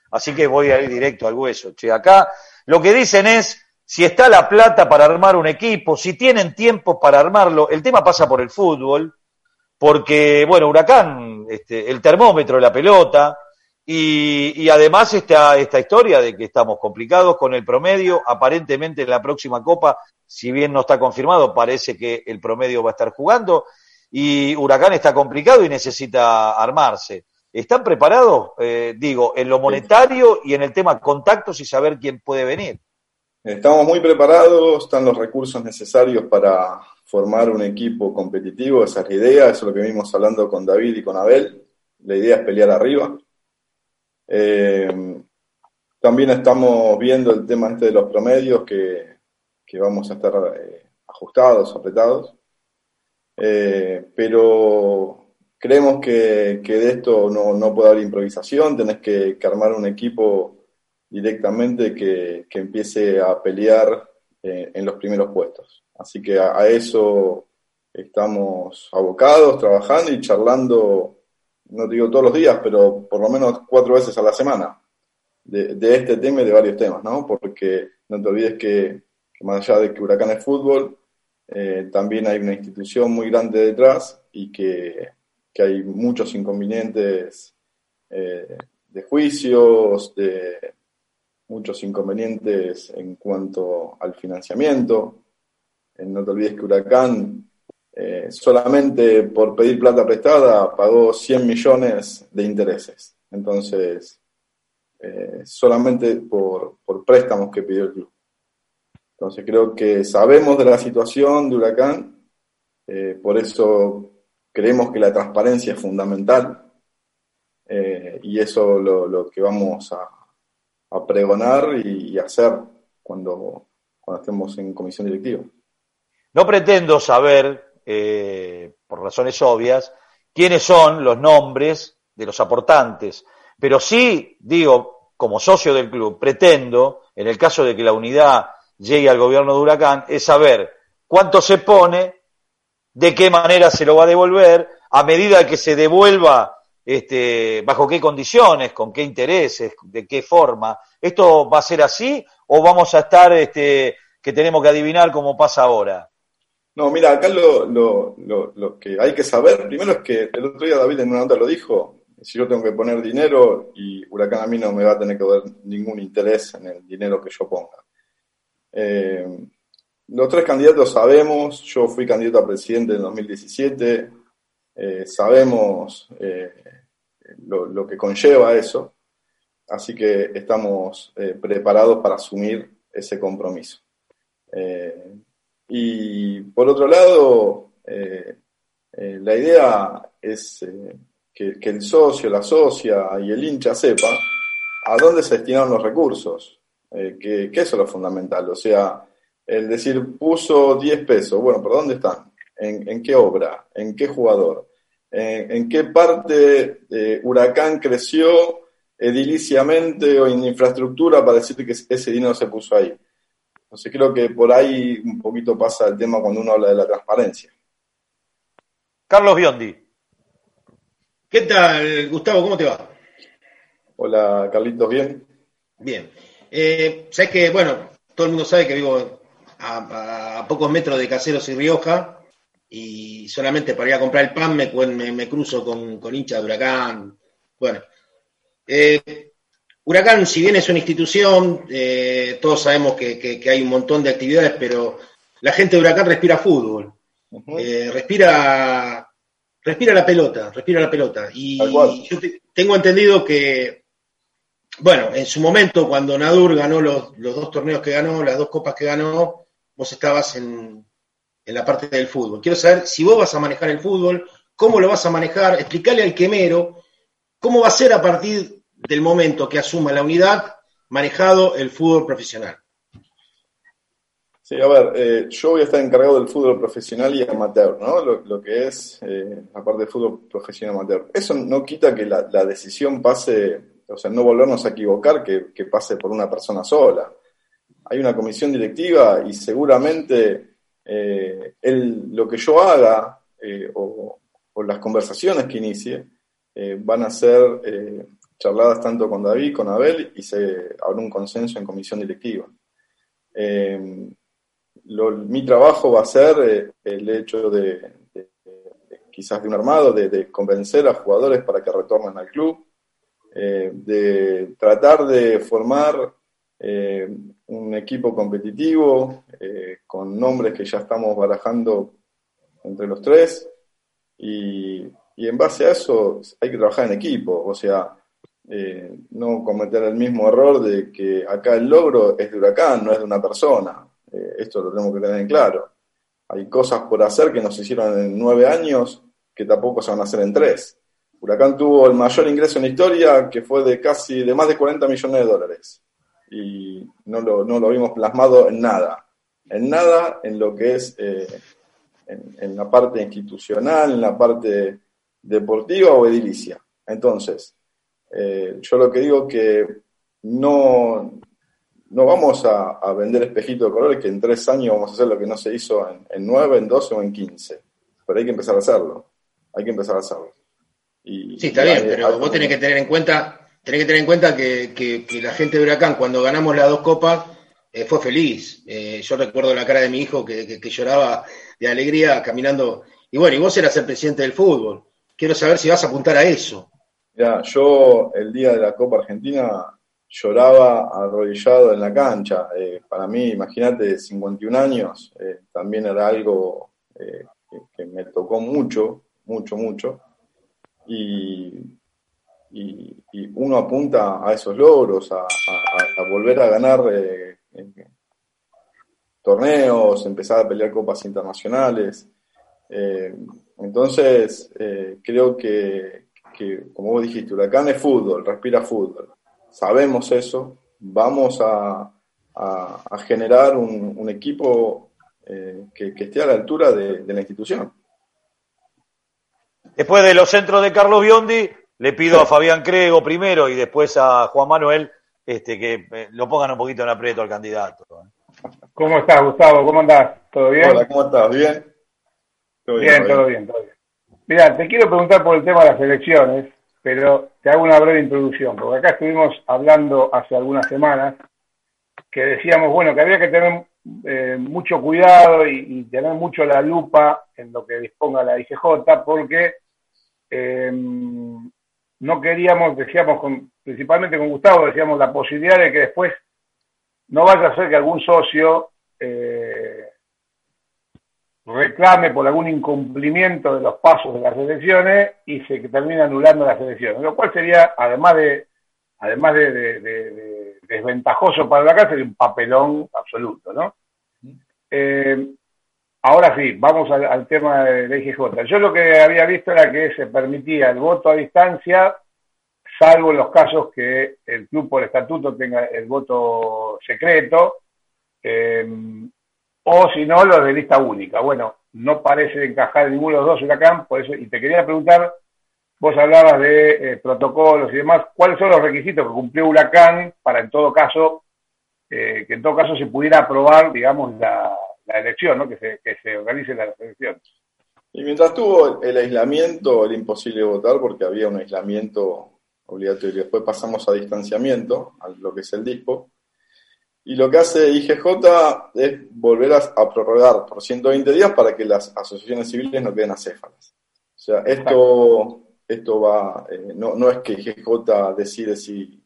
Así que voy a ir directo al hueso. Che, acá lo que dicen es si está la plata para armar un equipo, si tienen tiempo para armarlo. El tema pasa por el fútbol, porque, bueno, Huracán, este, el termómetro de la pelota, Y, y, además esta, esta historia de que estamos complicados con el promedio, aparentemente en la próxima Copa, si bien no está confirmado, parece que el promedio va a estar jugando y Huracán está complicado y necesita armarse. ¿Están preparados, eh, digo, en lo monetario y en el tema contactos y saber quién puede venir? Estamos muy preparados, están los recursos necesarios para formar un equipo competitivo, esa es la idea, eso es lo que venimos hablando con David y con Abel. La idea es pelear arriba. Eh, también estamos viendo el tema este de los promedios, que, que vamos a estar eh, ajustados, apretados. Eh, pero creemos que, que, de esto no, no, puede haber improvisación, tenés que, que armar un equipo directamente que, que empiece a pelear eh, en los primeros puestos. Así que a, eso estamos abocados, trabajando y charlando, no digo todos los días, pero por lo menos cuatro veces a la semana, de, de este tema y de varios temas, ¿no? Porque no te olvides que, que más allá de que Huracán es fútbol, eh, también hay una institución muy grande detrás y que, que hay muchos inconvenientes eh, de juicios, de muchos inconvenientes en cuanto al financiamiento. Eh, no te olvides que Huracán eh, solamente por pedir plata prestada pagó 100 millones de intereses. Entonces, solamente por, por préstamos que pidió el club. Entonces creo que sabemos de la situación de Huracán, eh, por eso creemos que la transparencia es fundamental eh, y eso lo, lo que vamos a, pregonar y, y, hacer cuando, cuando estemos en comisión directiva. No pretendo saber, eh, por razones obvias, quiénes son los nombres de los aportantes, pero sí, digo, como socio del club, pretendo, en el caso de que la unidad llegue al gobierno de Huracán es saber cuánto se pone, de qué manera se lo va a devolver, a medida que se devuelva, este, bajo qué condiciones, con qué intereses, de qué forma. ¿Esto va a ser así o vamos a estar este, que tenemos que adivinar cómo pasa ahora? No, mira, acá lo, lo, lo, lo, que hay que saber, primero es que el otro día David en una nota lo dijo, si yo tengo que poner dinero y Huracán a mí no me va a tener que dar ningún interés en el dinero que yo ponga. Eh, los tres candidatos sabemos, yo fui candidato a presidente en 2017, eh, sabemos eh, lo, que conlleva eso, así que estamos eh, preparados para asumir ese compromiso. Y por otro lado, la idea es que, que el socio, la socia y el hincha sepa a dónde se destinaron los recursos eh, que, que, eso es lo fundamental. O sea, el decir puso 10 pesos, bueno, ¿por dónde están? ¿En, en qué obra? ¿En qué jugador? ¿En, en qué parte eh, Huracán creció ediliciamente o en infraestructura para decir que ese dinero se puso ahí? Entonces creo que por ahí un poquito pasa el tema cuando uno habla de la transparencia. Carlos Biondi. ¿Qué tal, Gustavo? ¿Cómo te va? Hola, Carlitos, ¿bien? Bien. Eh, que, bueno, todo el mundo sabe que vivo a, a, pocos metros de Caseros y Rioja y solamente para ir a comprar el pan me, me, me cruzo con, con hincha de Huracán. Bueno, eh, Huracán, si bien es una institución, eh, todos sabemos que, que, que, hay un montón de actividades, pero la gente de Huracán respira fútbol, uh -huh. respira, respira la pelota, respira la pelota. Y yo te, tengo entendido que bueno, en su momento, cuando Nadur ganó los, dos torneos que ganó, las dos copas que ganó, vos estabas en, la parte del fútbol. Quiero saber si vos vas a manejar el fútbol, cómo lo vas a manejar, explicarle al quemero cómo va a ser a partir del momento que asuma la unidad manejado el fútbol profesional. Sí, a ver, eh, yo voy a estar encargado del fútbol profesional y amateur, ¿no? Lo, que es eh, la parte del fútbol profesional amateur. Eso no quita que la decisión pase o sea, no volvernos a equivocar que, pase por una persona sola. Hay una comisión directiva y seguramente eh, él, lo que yo haga eh, o, las conversaciones que inicie eh, van a ser eh, charladas tanto con David, con Abel y se habrá un consenso en comisión directiva. Eh, mi trabajo va a ser el hecho de, quizás de un armado, de convencer a jugadores para que retornen al club eh, de tratar de formar eh, un equipo competitivo eh, con nombres que ya estamos barajando entre los tres y, y en base a eso hay que trabajar en equipo, o sea, no cometer el mismo error de que acá el logro es de Huracán, no es de una persona. Esto lo tenemos que tener en claro. Hay cosas por hacer que nos hicieron en nueve años que tampoco se van a hacer en tres. Huracán tuvo el mayor ingreso en la historia, que fue de casi de más de 40 millones de dólares. Y no lo, no lo vimos plasmado en nada. En nada en lo que es eh, en, la parte institucional, en la parte deportiva o edilicia. Entonces, eh, yo lo que digo que no, no vamos a, vender espejitos de colores que en tres años vamos a hacer lo que no se hizo en nueve, en doce o en quince. Pero hay que empezar a hacerlo. Hay que empezar a hacerlo. Y, sí, está y bien, hay, pero vos tenés que tener en cuenta, tenés que tener en cuenta que, que, que la gente de Huracán, cuando ganamos las dos copas, eh, fue feliz. Eh, yo recuerdo la cara de mi hijo que, que, lloraba de alegría caminando. Y bueno, y vos eras el presidente del fútbol. Quiero saber si vas a apuntar a eso. Ya, yo el día de la Copa Argentina lloraba arrodillado en la cancha. Eh, para mí, imagínate, 51 años, eh, también era algo eh, que, que, me tocó mucho, mucho, mucho. Y, y, uno apunta a esos logros, a, volver a ganar eh, torneos, empezar a pelear copas internacionales. Eh, entonces, creo que, que, como vos dijiste, Huracán es fútbol, respira fútbol. Sabemos eso, vamos a, a, generar un, equipo eh, que, que, esté a la altura de, la institución. Después de los centros de Carlos Biondi, le pido a Fabián Crego primero y después a Juan Manuel este, que eh, lo pongan un poquito en aprieto al candidato. ¿Cómo estás, Gustavo? ¿Cómo andás? ¿Todo bien? Hola, ¿cómo estás? ¿Bien? Todo bien, bien, todo bien, todo bien. Mira, te quiero preguntar por el tema de las elecciones, pero te hago una breve introducción, porque acá estuvimos hablando hace algunas semanas que decíamos, bueno, que había que tener eh, mucho cuidado y, y, tener mucho la lupa en lo que disponga la IGJ, porque eh, no queríamos, decíamos, con, principalmente con Gustavo, decíamos la posibilidad de que después no vaya a ser que algún socio eh, reclame por algún incumplimiento de los pasos de las elecciones y se termina anulando las elecciones, lo cual sería, además de además de, de, de, de desventajoso para la casa, sería un papelón absoluto, ¿no? Eh, ahora sí, vamos al, al, tema de la IGJ. Yo lo que había visto era que se permitía el voto a distancia, salvo en los casos que el club por estatuto tenga el voto secreto, eh, o si no, los de lista única. Bueno, no parece encajar en ninguno de los dos Huracán, por eso, y te quería preguntar, vos hablabas de eh, protocolos y demás, ¿cuáles son los requisitos que cumplió Huracán para en todo caso, eh, que en todo caso se pudiera aprobar, digamos, la, la elección, ¿no? que, se, que se organice las elecciones? Y mientras tuvo el aislamiento, era imposible votar porque había un aislamiento obligatorio. Después pasamos a distanciamiento, a lo que es el dispo. Y lo que hace IGJ es volver a, a, prorrogar por 120 días para que las asociaciones civiles no queden acéfalas. O sea, esto, esto va, eh, no, no es que IGJ decide si,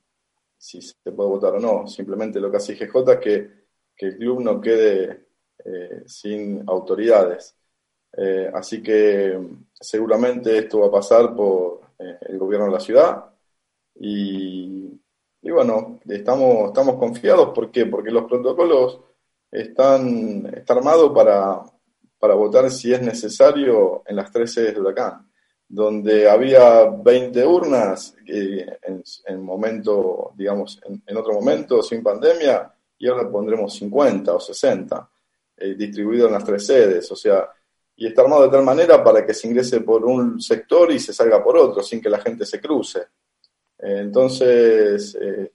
si se puede votar o no, simplemente lo que hace IGJ es que, que el club no quede eh, sin autoridades. Eh, así que seguramente esto va a pasar por eh, el gobierno de la ciudad y bueno, estamos, estamos confiados, ¿por qué? Porque los protocolos están, están armados para, para votar si es necesario en las tres sedes de Huracán, donde había 20 urnas en, en, momento, digamos, en, en, otro momento, sin pandemia, y ahora pondremos 50 o 60 eh, distribuidos en las tres sedes, o sea, y está armado de tal manera para que se ingrese por un sector y se salga por otro, sin que la gente se cruce. Entonces, eh,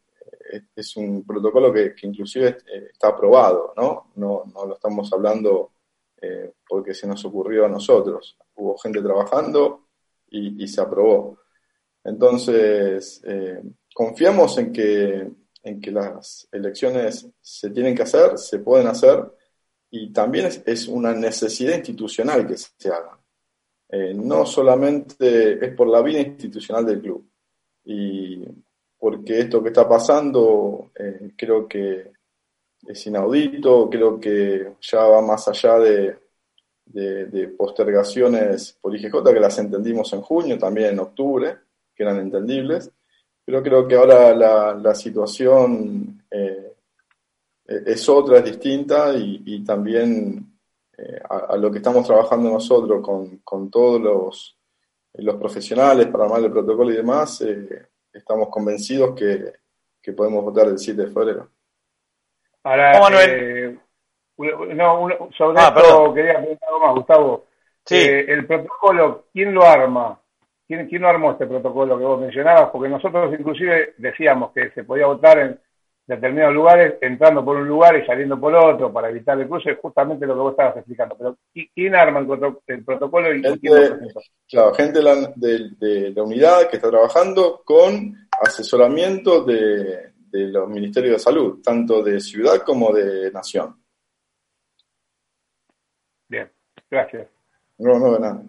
es un protocolo que, que inclusive eh, está aprobado, ¿no? No, lo estamos hablando eh, porque se nos ocurrió a nosotros. Hubo gente trabajando y, y se aprobó. Entonces, eh, confiamos en que, en que las elecciones se tienen que hacer, se pueden hacer, y también es, es una necesidad institucional que se haga. no solamente es por la vida institucional del club, y porque esto que está pasando eh, creo que es inaudito, creo que ya va más allá de, de, postergaciones por IGJ, que las entendimos en junio, también en octubre, que eran entendibles, pero creo que ahora la, la situación eh, es otra, es distinta y, también eh, a, lo que estamos trabajando nosotros con, con todos los, los, profesionales para armar el protocolo y demás, eh, estamos convencidos que, que podemos votar el 7 de febrero. Ahora, eh, no, sobre ah, esto quería preguntar algo más, Gustavo. Sí. Eh, el protocolo, ¿quién lo arma? ¿Quién, ¿Quién lo armó este protocolo que vos mencionabas? Porque nosotros inclusive decíamos que se podía votar en determinados lugares, entrando por un lugar y saliendo por otro para evitar el cruce, justamente lo que vos estabas explicando. Pero ¿quién arma el, protocolo y quién lo presenta? Claro, gente de la, de la unidad que está trabajando con asesoramiento de, de los ministerios de salud, tanto de ciudad como de nación. Bien, gracias. No, no, de nada.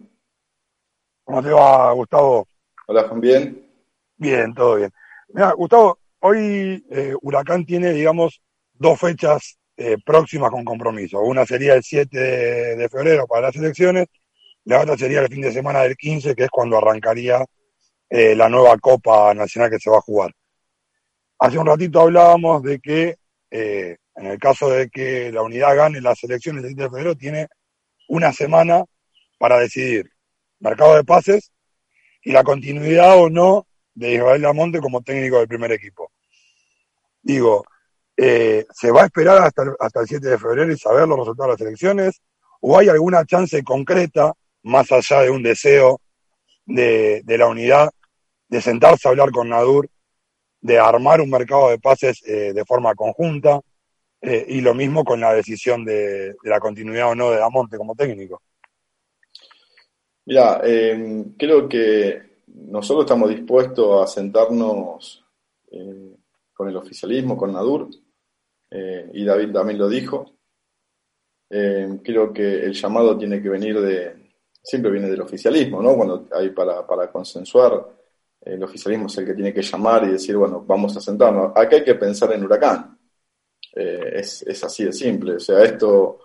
¿Cómo te va, Gustavo? Hola, Juan, ¿bien? Bien, todo bien. Mira, Gustavo, hoy eh, Huracán tiene, digamos, dos fechas eh, próximas con compromiso. Una sería el 7 de, febrero para las elecciones, la otra sería el fin de semana del 15, que es cuando arrancaría eh, la nueva Copa Nacional que se va a jugar. Hace un ratito hablábamos de que en el caso de que la unidad gane las elecciones del 7 de febrero, tiene una semana para decidir mercado de pases y la continuidad o no de Israel Lamonte como técnico del primer equipo. Digo, eh, ¿se va a esperar hasta el, hasta el 7 de febrero y saber los resultados de las elecciones? ¿O hay alguna chance concreta, más allá de un deseo de, de la unidad, de sentarse a hablar con Nadur de armar un mercado de pases eh, de forma conjunta eh, y lo mismo con la decisión de, la continuidad o no de Damonte como técnico. Mira, eh, creo que nosotros estamos dispuestos a sentarnos con el oficialismo, con Nadur, y David también lo dijo. creo que el llamado tiene que venir de, siempre viene del oficialismo, ¿no? Cuando hay para, para consensuar el oficialismo es el que tiene que llamar y decir, bueno, vamos a sentarnos. Acá hay que pensar en huracán. Eh, es, así de simple. O sea, esto,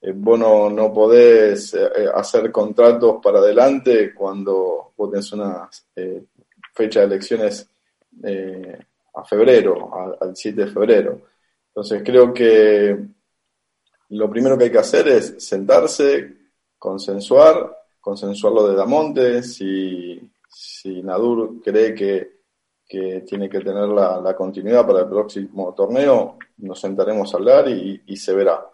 eh, vos no, podés eh, hacer contratos para adelante cuando vos tenés una fecha de elecciones a febrero, al 7 de febrero. Entonces creo que lo primero que hay que hacer es sentarse, consensuar, consensuar lo de Damonte, si si Nadur cree que, tiene que tener la, continuidad para el próximo torneo, nos sentaremos a hablar y, se verá.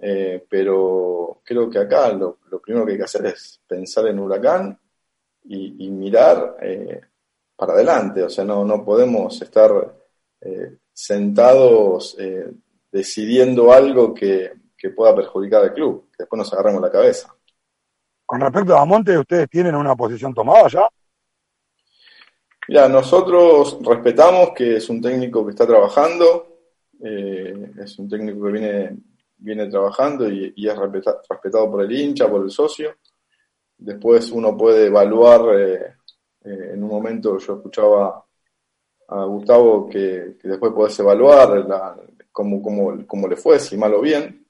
Eh, pero creo que acá lo, primero que hay que hacer es pensar en Huracán y, mirar eh, para adelante. O sea, no, no podemos estar eh, sentados decidiendo algo que, que pueda perjudicar al club, que después nos agarremos la cabeza. Con respecto a Monte, ¿ustedes tienen una posición tomada ya? Mira, nosotros respetamos que es un técnico que está trabajando, eh, es un técnico que viene, viene trabajando y, es respetado por el hincha, por el socio. Después uno puede evaluar, eh, eh, en un momento yo escuchaba a Gustavo que, después podés evaluar la, cómo, cómo, le fue, si mal o bien.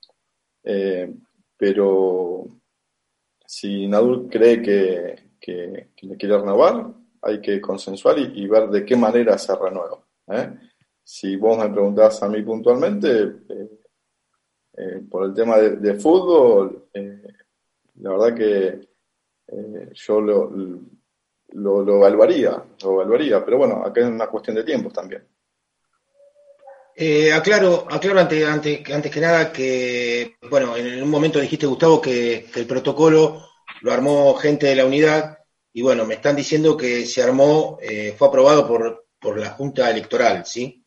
pero si Nadur cree que, le quiere renovar, hay que consensuar y, ver de qué manera se renueva. ¿eh? Si vos me preguntás a mí puntualmente, eh, eh, por el tema de, fútbol, la verdad que yo lo, lo, evaluaría, lo evaluaría, pero bueno, acá es una cuestión de tiempos también. aclaro, aclaro antes, antes, que nada que, bueno, en un momento dijiste, Gustavo, que, que el protocolo lo armó gente de la unidad y bueno, me están diciendo que se armó, eh, fue aprobado por, por, la Junta Electoral, ¿sí?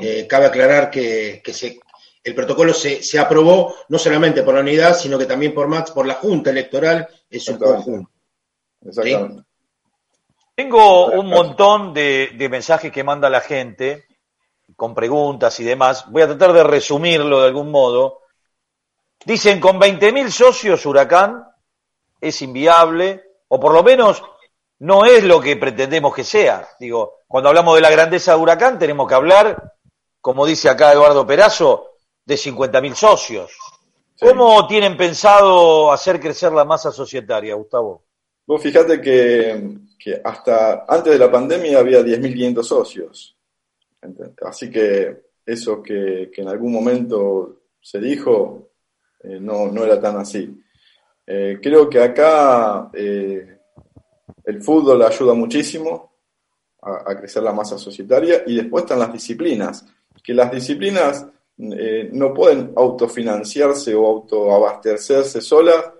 Eh, cabe aclarar que, que se, el protocolo se, se, aprobó no solamente por la unidad, sino que también por Max, por la Junta Electoral en su conjunto. Exactamente. Tengo un montón de, de mensajes que manda la gente con preguntas y demás. Voy a tratar de resumirlo de algún modo. Dicen, con 20.000 socios, Huracán es inviable o por lo menos no es lo que pretendemos que sea. Digo, cuando hablamos de la grandeza de Huracán, tenemos que hablar, como dice acá Eduardo Perazo, de 50.000 socios. ¿Cómo tienen pensado hacer crecer la masa societaria, Gustavo? Vos fíjate que, que hasta antes de la pandemia había 10.500 socios. Así que eso que, que, en algún momento se dijo eh, no, no era tan así. Eh, creo que acá eh, el fútbol ayuda muchísimo a, crecer la masa societaria y después están las disciplinas, que las disciplinas no pueden autofinanciarse o autoabastecerse solas,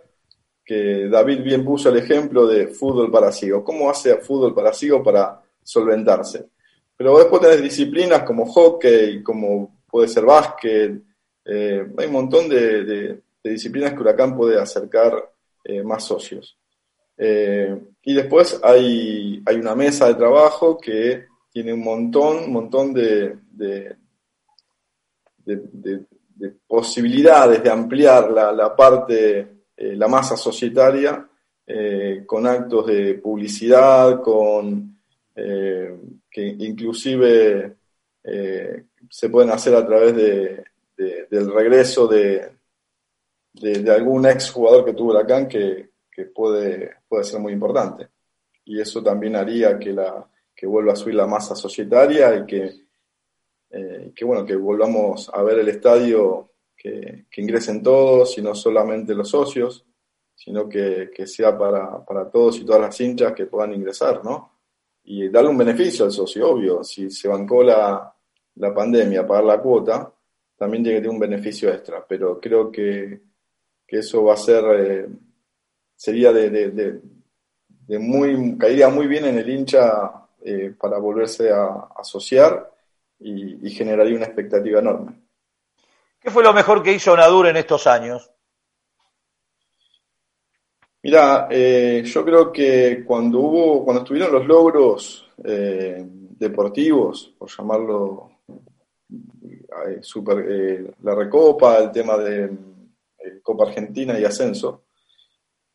que David bien puso el ejemplo de fútbol para ciegos. ¿Cómo hace fútbol para ciegos para solventarse? Pero después tenés disciplinas como hockey, como puede ser básquet, eh, hay un montón de, disciplinas que Huracán puede acercar eh, más socios. Eh, y después hay, hay, una mesa de trabajo que tiene un montón, un montón de, de, posibilidades de ampliar la, la parte, eh, la masa societaria, eh, con actos de publicidad, con que inclusive se pueden hacer a través de, del regreso de, de, algún ex jugador que tuvo Huracán que, que puede, puede ser muy importante. Y eso también haría que, la, que vuelva a subir la masa societaria y que, eh, que, bueno, que volvamos a ver el estadio, que, ingresen todos y no solamente los socios, sino que, que sea para, para, todos y todas las hinchas que puedan ingresar, ¿no? Y darle un beneficio al socio, obvio. Si se bancó la, la pandemia, pagar la cuota, también tiene que tener un beneficio extra. Pero creo que, que eso va a ser... Eh, sería de, de, muy, caería muy bien en el hincha eh, para volverse a, asociar y, generaría una expectativa enorme. ¿Qué fue lo mejor que hizo Nadur en estos años? Mira, eh, yo creo que cuando hubo, cuando estuvieron los logros eh, deportivos, por llamarlo super, la Recopa, el tema de Copa Argentina y ascenso,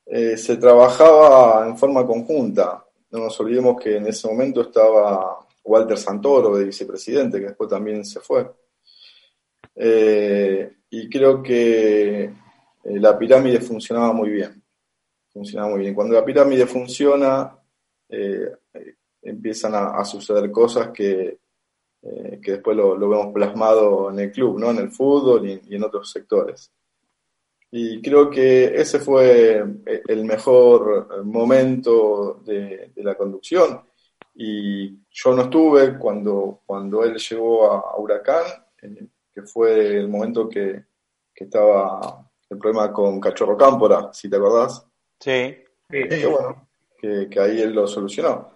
eh, se trabajaba en forma conjunta. No nos olvidemos que en ese momento estaba Walter Santoro de vicepresidente, que después también se fue. Eh, y creo que eh, la pirámide funcionaba muy bien. Funcionaba muy bien. Cuando la pirámide funciona, empiezan a, suceder cosas que, que después lo, vemos plasmado en el club, ¿no? en el fútbol y en otros sectores. Y creo que ese fue eh, el mejor momento de, la conducción. Y yo no estuve cuando, cuando él llegó a, Huracán, eh, que fue el momento que, que, estaba el problema con Cachorro Cámpora, si te acordás. Sí. Que, bueno, que, ahí él lo solucionó.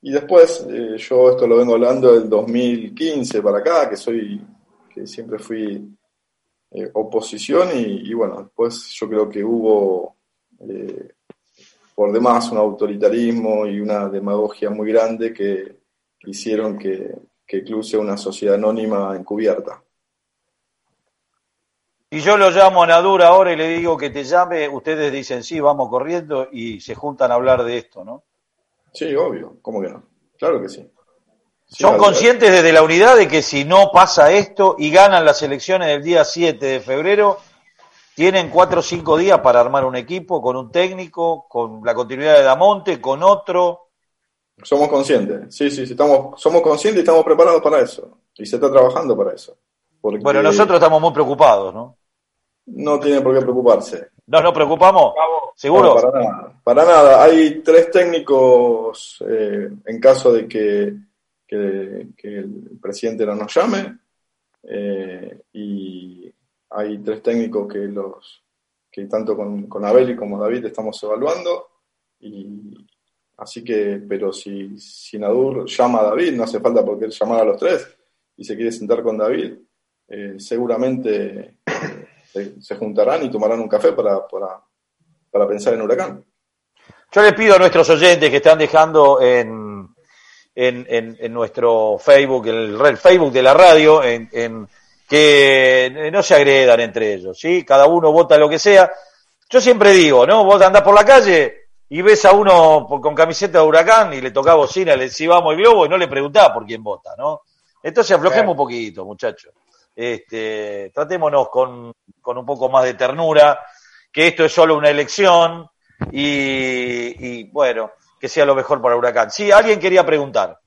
Y después, eh, yo esto lo vengo hablando del 2015 para acá, que soy, que siempre fui eh, oposición y, bueno, después yo creo que hubo eh, por demás un autoritarismo y una demagogia muy grande que, hicieron que, que club sea una sociedad anónima encubierta. Y yo lo llamo a Nadur ahora y le digo que te llame, ustedes dicen sí, vamos corriendo y se juntan a hablar de esto, ¿no? Sí, obvio, ¿cómo que no? Claro que sí. ¿Son conscientes desde la unidad de que si no pasa esto y ganan las elecciones del día 7 de febrero, tienen cuatro o cinco días para armar un equipo con un técnico, con la continuidad de Damonte, con otro? Somos conscientes, sí, sí, sí estamos, somos conscientes y estamos preparados para eso. Y se está trabajando para eso. Bueno, nosotros estamos muy preocupados, ¿no? No tiene por qué preocuparse. ¿No nos preocupamos? ¿Seguro? para nada. Para nada. Hay tres técnicos eh, en caso de que que, el presidente no nos llame eh, y hay tres técnicos que los que tanto con, con Abel y como David estamos evaluando y así que pero si, si Nadur llama a David no hace falta porque él llamar a los tres y se quiere sentar con David eh, seguramente se, juntarán y tomarán un café para, para, para pensar en Huracán. Yo les pido a nuestros oyentes que están dejando en en, en, nuestro Facebook, el, el, Facebook de la radio, en, en, que no se agredan entre ellos, ¿sí? Cada uno vota lo que sea. Yo siempre digo, ¿no? Vos andás por la calle y ves a uno con camiseta de huracán y le tocaba bocina, le decía vamos el globo y no le preguntaba por quién vota, ¿no? Entonces aflojemos un poquito, muchachos. Este, tratémonos con, con un poco más de ternura, que esto es solo una elección y, y bueno, que sea lo mejor para Huracán. Sí, alguien quería preguntar.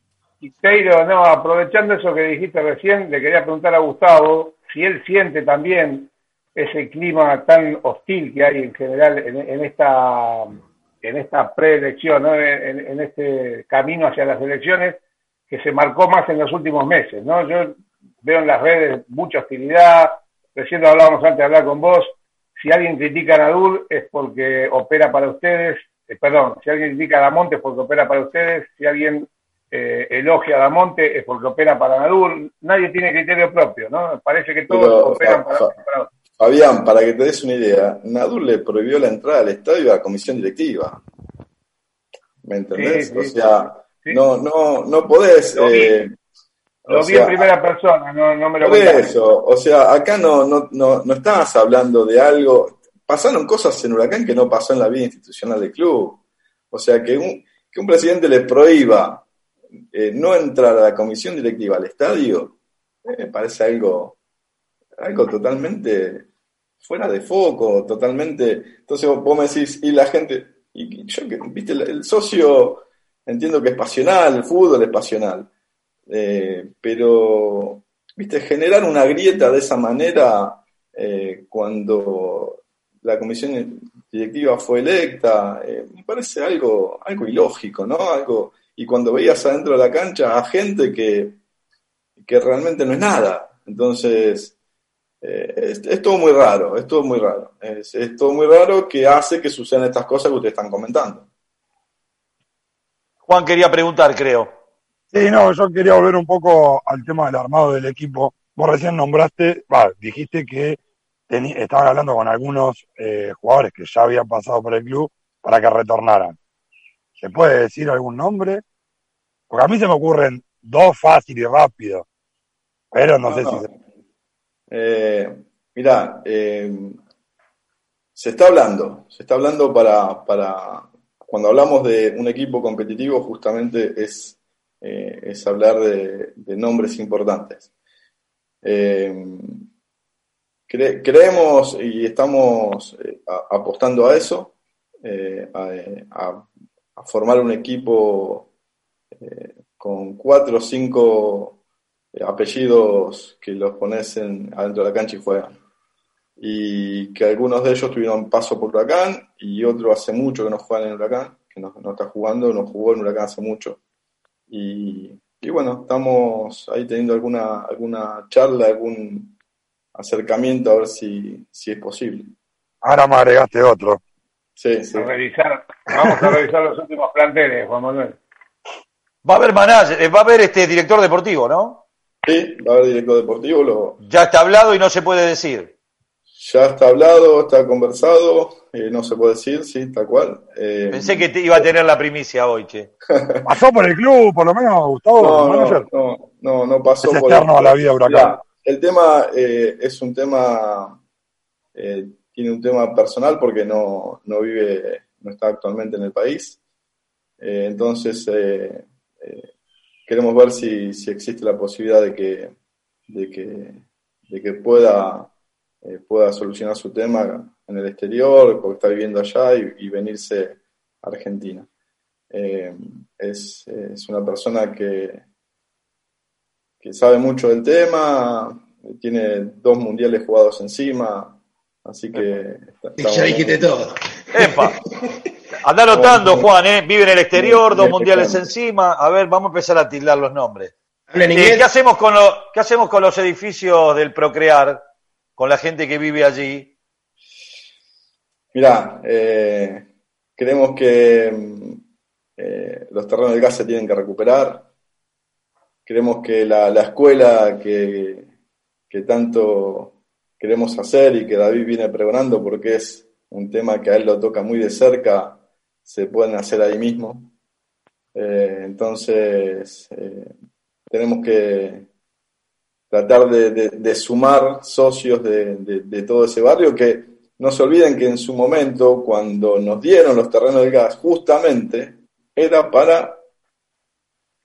Teiro, no, aprovechando eso que dijiste recién, le quería preguntar a Gustavo si él siente también ese clima tan hostil que hay en general en, esta en esta preelección, en, en, este camino hacia las elecciones que se marcó más en los últimos meses. ¿no? Yo veo en las redes mucha hostilidad, recién hablábamos antes de hablar con vos, si alguien critica a Nadur es porque opera para ustedes, eh, perdón, si alguien critica a Damonte es porque opera para ustedes, si alguien eh, elogia a Damonte es porque opera para Nadur, nadie tiene criterio propio, ¿no? Parece que todos operan para, para, Fabián, para que te des una idea, Nadur le prohibió la entrada al estadio a la comisión directiva. ¿Me entendés? o sea, no, no, no podés. Lo eh, lo vi en primera persona, no, no me lo Por eso, o sea, acá no, no, no, no estabas hablando de algo. Pasaron cosas en Huracán que no pasó en la vida institucional del club. O sea, que un, que un presidente le prohíba eh, no entrar a la comisión directiva al estadio, eh, me parece algo algo totalmente fuera de foco, totalmente. Entonces vos me decís, y la gente, y yo que, viste, el, socio entiendo que es pasional, el fútbol es pasional, eh, pero, viste, generar una grieta de esa manera eh, cuando la comisión directiva fue electa, eh, me parece algo, algo ilógico, ¿no? Algo, y cuando veías adentro de la cancha a gente que, que realmente no es nada. Entonces, eh, es, todo muy raro, es todo muy raro. Es, todo muy raro que hace que sucedan estas cosas que ustedes están comentando. Juan quería preguntar, creo. Sí, no, yo quería volver un poco al tema del armado del equipo. Vos recién nombraste, dijiste que estaban hablando con algunos eh, jugadores que ya habían pasado por el club para que retornaran. ¿Se puede decir algún nombre? Porque a mí se me ocurren dos fácil y rápido, pero no, sé si se eh, mira, eh, se está hablando, se está hablando para, para, cuando hablamos de un equipo competitivo, justamente es, eh, es hablar de, nombres importantes. creemos y estamos apostando a eso, a, formar un equipo con cuatro o cinco apellidos que los pones en, adentro de la cancha y juegan. Y que algunos de ellos tuvieron paso por Huracán y otro hace mucho que no juegan en Huracán, que no está jugando, no jugó en Huracán hace mucho. Y, y, bueno, estamos ahí teniendo alguna, alguna charla, algún acercamiento a ver si, si es posible. Ahora me agregaste otro. Sí, sí. revisar, vamos a revisar los últimos planteles, Juan Manuel. Va a haber manager, eh, va a haber este director deportivo, ¿no? Sí, va a haber director deportivo. Lo... Ya está hablado y no se puede decir. Ya está hablado, está conversado, eh, no se puede decir, sí, tal cual. Eh, Pensé que te iba a tener la primicia hoy, che. ¿Pasó por el club, por lo menos, Gustavo? No, no, no, no, pasó es por externo a la vida huracán. el tema eh, es un tema, tiene un tema personal porque no, no vive, no está actualmente en el país. entonces, queremos ver si, si, existe la posibilidad de que, de que, de que pueda, eh, pueda solucionar su tema en el exterior, porque está viviendo allá y, venirse a Argentina. Eh, es, es, una persona que, que sabe mucho del tema, tiene dos mundiales jugados encima, así que... ya dijiste todo. ¡Epa! Anda anotando, Juan, ¿eh? Vive en el exterior, dos mundiales encima. A ver, vamos a empezar a tildar los nombres. Eh, ¿qué, hacemos con ¿Qué hacemos con los edificios del Procrear? Con la gente que vive allí. Mirá, eh, creemos que eh, los terrenos del gas se tienen que recuperar. Creemos que la, escuela que, que tanto queremos hacer y que David viene pregonando porque es un tema que a él lo toca muy de cerca, se pueden hacer ahí mismo. Eh, entonces, eh, tenemos que tratar de, sumar socios de, todo ese barrio que no se olviden que en su momento, cuando nos dieron los terrenos de gas, justamente era para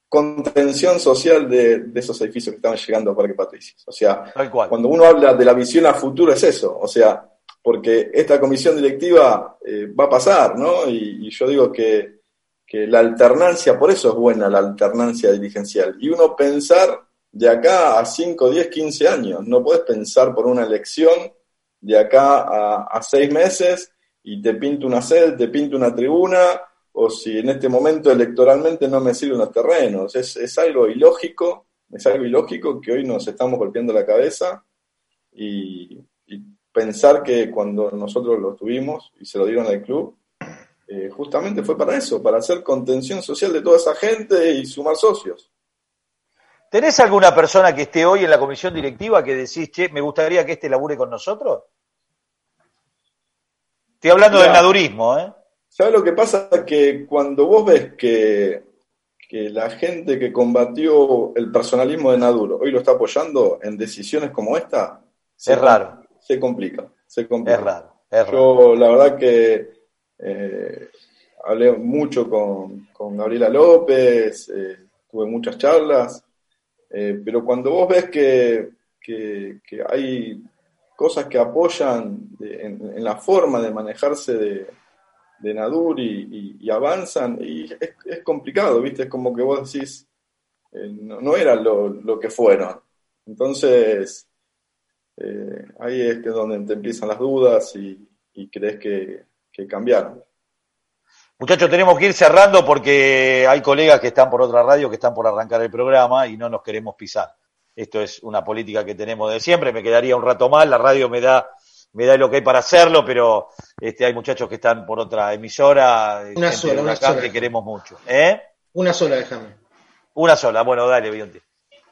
contención social de, esos edificios que estaban llegando a Parque Patricios. O sea, cuando uno habla de la visión a futuro es eso, o sea, porque esta comisión directiva eh, va a pasar, ¿no? Y, y yo digo que, que la alternancia, por eso es buena la alternancia dirigencial, y uno pensar de acá a 5, 10, 15 años, no puedes pensar por una elección de acá a, seis meses y te pinto una sed, te pinto una tribuna, o si en este momento electoralmente no me sirven los terrenos. Es, es algo ilógico, es algo ilógico que hoy nos estamos golpeando la cabeza y, y pensar que cuando nosotros lo tuvimos y se lo dieron al club, eh, justamente fue para eso, para hacer contención social de toda esa gente y sumar socios. ¿Tenés alguna persona que esté hoy en la comisión directiva que decís, che, me gustaría que este labure con nosotros? Estoy hablando del Mirá. nadurismo, ¿eh? ¿Sabes lo que pasa? Que cuando vos ves que, que la gente que combatió el personalismo de Naduro hoy lo está apoyando en decisiones como esta, se Es raro. Se complica, se complica. Es raro, es raro. Yo la verdad que eh, hablé mucho con, con Gabriela López, eh, tuve muchas charlas, eh, pero cuando vos ves que, que, hay cosas que apoyan en, la forma de manejarse de, de Nadur y, avanzan, y es, complicado, ¿viste? Es como que vos decís, eh, no, no era lo, lo que fueron. Entonces, eh, ahí es que donde te empiezan las dudas y, y crees que, que cambiaron. Muchachos, tenemos que ir cerrando porque hay colegas que están por otra radio que están por arrancar el programa y no nos queremos pisar. Esto es una política que tenemos de siempre. Me quedaría un rato más. La radio me da me da lo que hay para hacerlo, pero este, hay muchachos que están por otra emisora. Una sola, una sola. que queremos mucho. ¿Eh? Una sola, déjame. Una sola. Bueno, dale, Bionte.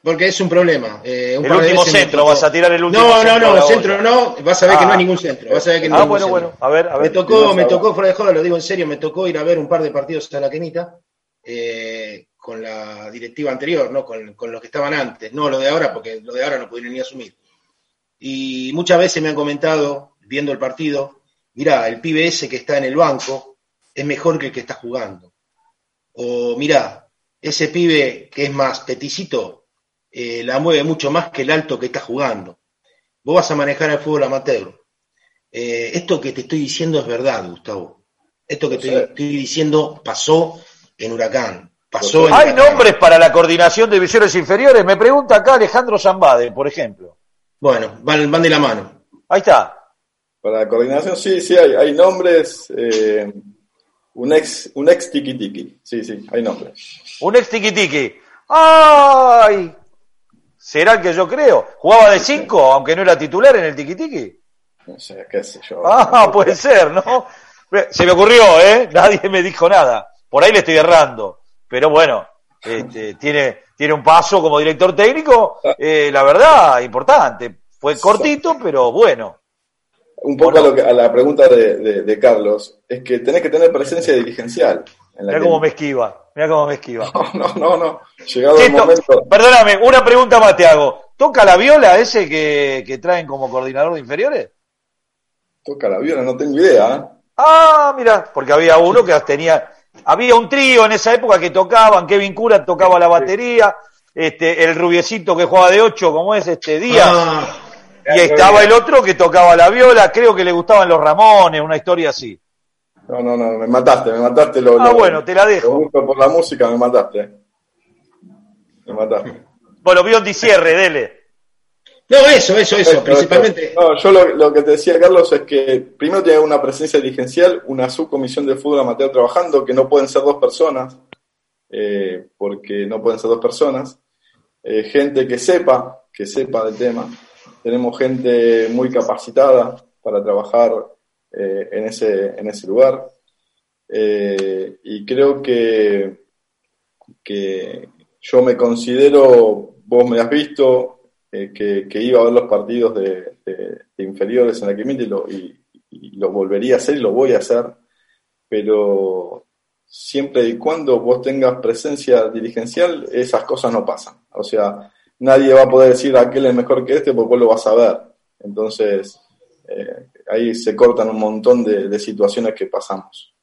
Porque es un problema. eh, un El último centro, vas a tirar el último No, no, centro a no, la centro no. Vas a ver que no Ah. hay ningún centro. Vas a ver que no Ah, hay bueno, centro. bueno. A ver, a ver. Me tocó, me tocó, fuera de joda, lo digo en serio, me tocó ir a ver un par de partidos a la Quenita eh, con la directiva anterior, ¿no? Con, con los que estaban antes, no lo de ahora, porque lo de ahora no pudieron ni asumir. Y muchas veces me han comentado, viendo el partido, mirá, el pibe ese que está en el banco es mejor que el que está jugando. O mirá, ese pibe que es más peticito eh, la mueve mucho más que el alto que está jugando. Vos vas a manejar el fútbol amateur. Eh, esto que te estoy diciendo es verdad, Gustavo. Esto que te estoy diciendo pasó en Huracán. Pasó en ¿Hay Huracán. nombres para la coordinación de divisiones inferiores? Me pregunta acá Alejandro Zambade, por ejemplo. Bueno, van, van de la mano. Ahí está. Para la coordinación, sí, sí, hay, hay nombres. eh, un ex un ex tiki tiki, sí, sí, hay nombres. Un ex tiki tiki. ¡Ay! ¿Será el que yo creo? ¿Jugaba de 5, aunque no era titular en el tiki tiki? No sé, qué sé yo. Ah, puede ser, ¿no? Se me ocurrió, ¿eh? Nadie me dijo nada. Por ahí le estoy errando. Pero bueno, este, tiene, tiene un paso como director técnico, eh, la verdad, importante. Fue cortito, pero bueno. Un poco a, lo que- a la pregunta de, de- de Carlos, es que tenés que tener presencia dirigencial. En la Mira que- cómo me esquiva. Mira cómo me esquiva. No, no, no. Llegado el momento. Perdóname, una pregunta más te hago. ¿Toca la viola ese que, que traen como coordinador de inferiores? Toca la viola, no tengo idea. ¿eh? Ah, mira, porque había uno que tenía, había un trío en esa época que tocaban, Kevin Cura tocaba la batería, este, el rubiecito que jugaba de ocho, como es este día, Ah, y estaba el otro que tocaba la viola, creo que le gustaban los Ramones, una historia así. No, no, no, me mataste, me mataste. Lo, Ah, lo- bueno, te la dejo. por la música, me mataste. Me mataste. Bueno, Biondi cierre, dele. no, eso, eso, eso. Principalmente. No, yo lo, lo que te decía, Carlos, es que primero tiene una presencia dirigencial, una subcomisión de fútbol amateur trabajando, que no pueden ser dos personas, eh, porque no pueden ser dos personas. Eh, gente que sepa, que sepa del tema. Tenemos gente muy capacitada para trabajar eh, en, ese, en ese lugar. Eh, y creo que, que yo me considero, vos me has visto, eh, que, que iba a ver los partidos de, inferiores en la Quimita y lo, volvería a hacer y lo voy a hacer, pero siempre y cuando vos tengas presencia dirigencial, esas cosas no pasan. O sea, nadie va a poder decir aquel es mejor que este porque vos lo vas a ver. Entonces, eh, ahí se cortan un montón de, situaciones que pasamos.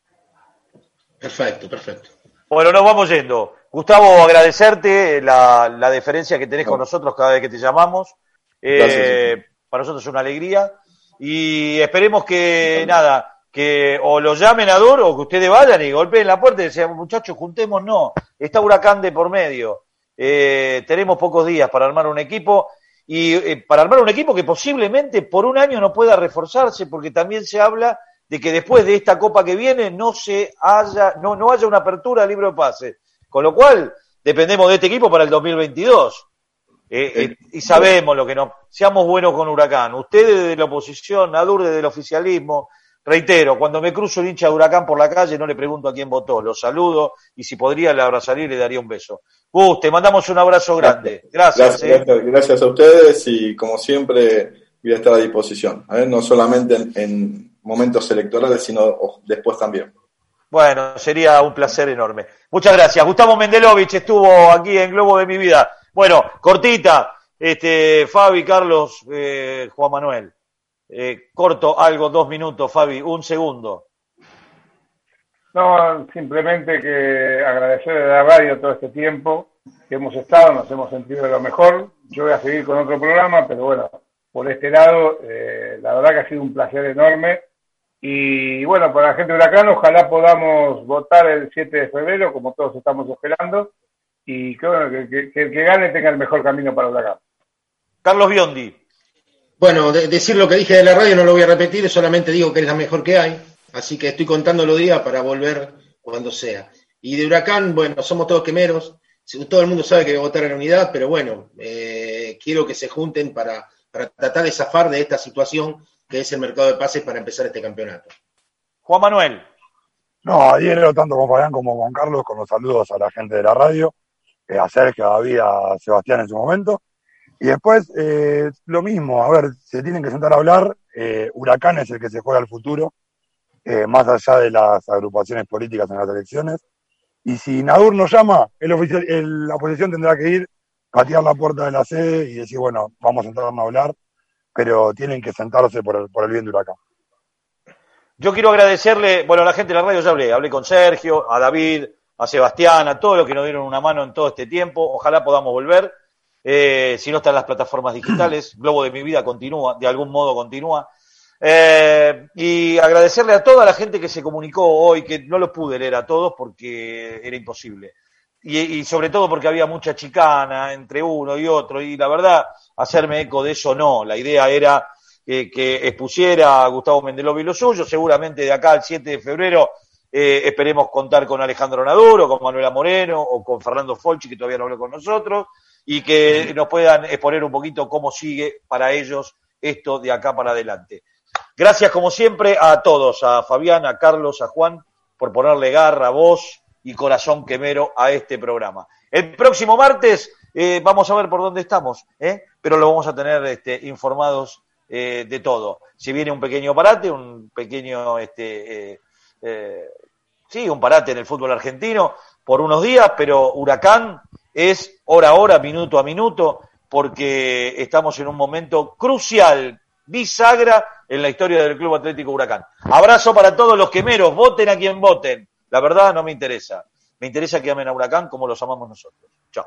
Perfecto, perfecto. Bueno, nos vamos yendo. Gustavo, agradecerte la, la deferencia que tenés con nosotros cada vez que te llamamos. Eh, para nosotros es una alegría. Y esperemos que, nada, que o lo llamen a Dur o que ustedes vayan y golpeen la puerta y decían, muchachos, juntemos, no. Está Huracán de por medio. Eh, tenemos pocos días para armar un equipo y eh, para armar un equipo que posiblemente por un año no pueda reforzarse porque también se habla de que después de esta copa que viene no se haya no, no haya una apertura al libro de pase con lo cual dependemos de este equipo para el 2022 eh, eh, y sabemos lo que no seamos buenos con Huracán. Ustedes de la oposición Adur del oficialismo Reitero, cuando me cruzo el hincha de Huracán por la calle no le pregunto a quién votó, lo saludo y si podría le abrazaría y le daría un beso. Gus, te mandamos un abrazo grande. Gracias. Gracias, eh. a ustedes y como siempre voy a estar a disposición, ¿eh? no solamente en, momentos electorales, sino después también. Bueno, sería un placer enorme. Muchas gracias. Gustavo Mendelovich estuvo aquí en Globo de mi vida. Bueno, cortita, este, Fabi, Carlos, eh, Juan Manuel. Eh, corto algo, dos minutos, Fabi, un segundo. No, simplemente que agradecer a la radio todo este tiempo que hemos estado, nos hemos sentido de lo mejor. Yo voy a seguir con otro programa, pero bueno, por este lado, eh, la verdad que ha sido un placer enorme. Y bueno, para la gente de Huracán, ojalá podamos votar el 7 de febrero, como todos estamos esperando, y que, bueno, que, que el que gane tenga el mejor camino para Huracán. Carlos Biondi. Bueno, decir lo que dije de la radio no lo voy a repetir, solamente digo que es la mejor que hay, así que estoy contando los días para volver cuando sea. Y de Huracán, bueno, somos todos quemeros, todo el mundo sabe que voy a votar en la unidad, pero bueno, eh, quiero que se junten para, tratar de zafar de esta situación que es el mercado de pases para empezar este campeonato. Juan Manuel. No, adhiero tanto con Fabián como con Carlos, con los saludos a la gente de la radio, eh, a Sergio, a David, a Sebastián en su momento. Y después, eh, lo mismo, a ver, se tienen que sentar a hablar, eh, Huracán es el que se juega al futuro, eh, más allá de las agrupaciones políticas en las elecciones. Y si Nadur nos llama, el oficial, la oposición tendrá que ir, patear la puerta de la sede y decir, bueno, vamos a sentarnos a hablar, pero tienen que sentarse por el, por el bien de Huracán. Yo quiero agradecerle, bueno, a la gente de la radio ya hablé, hablé con Sergio, a David, a Sebastián, a todos los que nos dieron una mano en todo este tiempo, ojalá podamos volver eh, si no están las plataformas digitales, Globo de mi vida continúa, de algún modo continúa. Eh, y agradecerle a toda la gente que se comunicó hoy, que no lo pude leer a todos porque era imposible. Y, sobre todo porque había mucha chicana entre uno y otro, y la verdad, hacerme eco de eso no. La idea era que expusiera a Gustavo Mendelovi lo suyo, seguramente de acá al 7 de febrero eh, esperemos contar con Alejandro Naduro, con Manuela Moreno o con Fernando Folchi, que todavía no habló con nosotros y que nos puedan exponer un poquito cómo sigue para ellos esto de acá para adelante. Gracias como siempre a todos, a Fabián, a Carlos, a Juan, por ponerle garra, voz y corazón quemero a este programa. El próximo martes eh, vamos a ver por dónde estamos, ¿eh? pero lo vamos a tener este, informados eh, de todo. Si viene un pequeño parate, un pequeño, este, sí, un parate en el fútbol argentino por unos días, pero Huracán es hora a hora, minuto a minuto, porque estamos en un momento crucial, bisagra en la historia del Club Atlético Huracán. Abrazo para todos los quemeros, voten a quien voten. La verdad no me interesa. Me interesa que amen a Huracán como los amamos nosotros. Chao.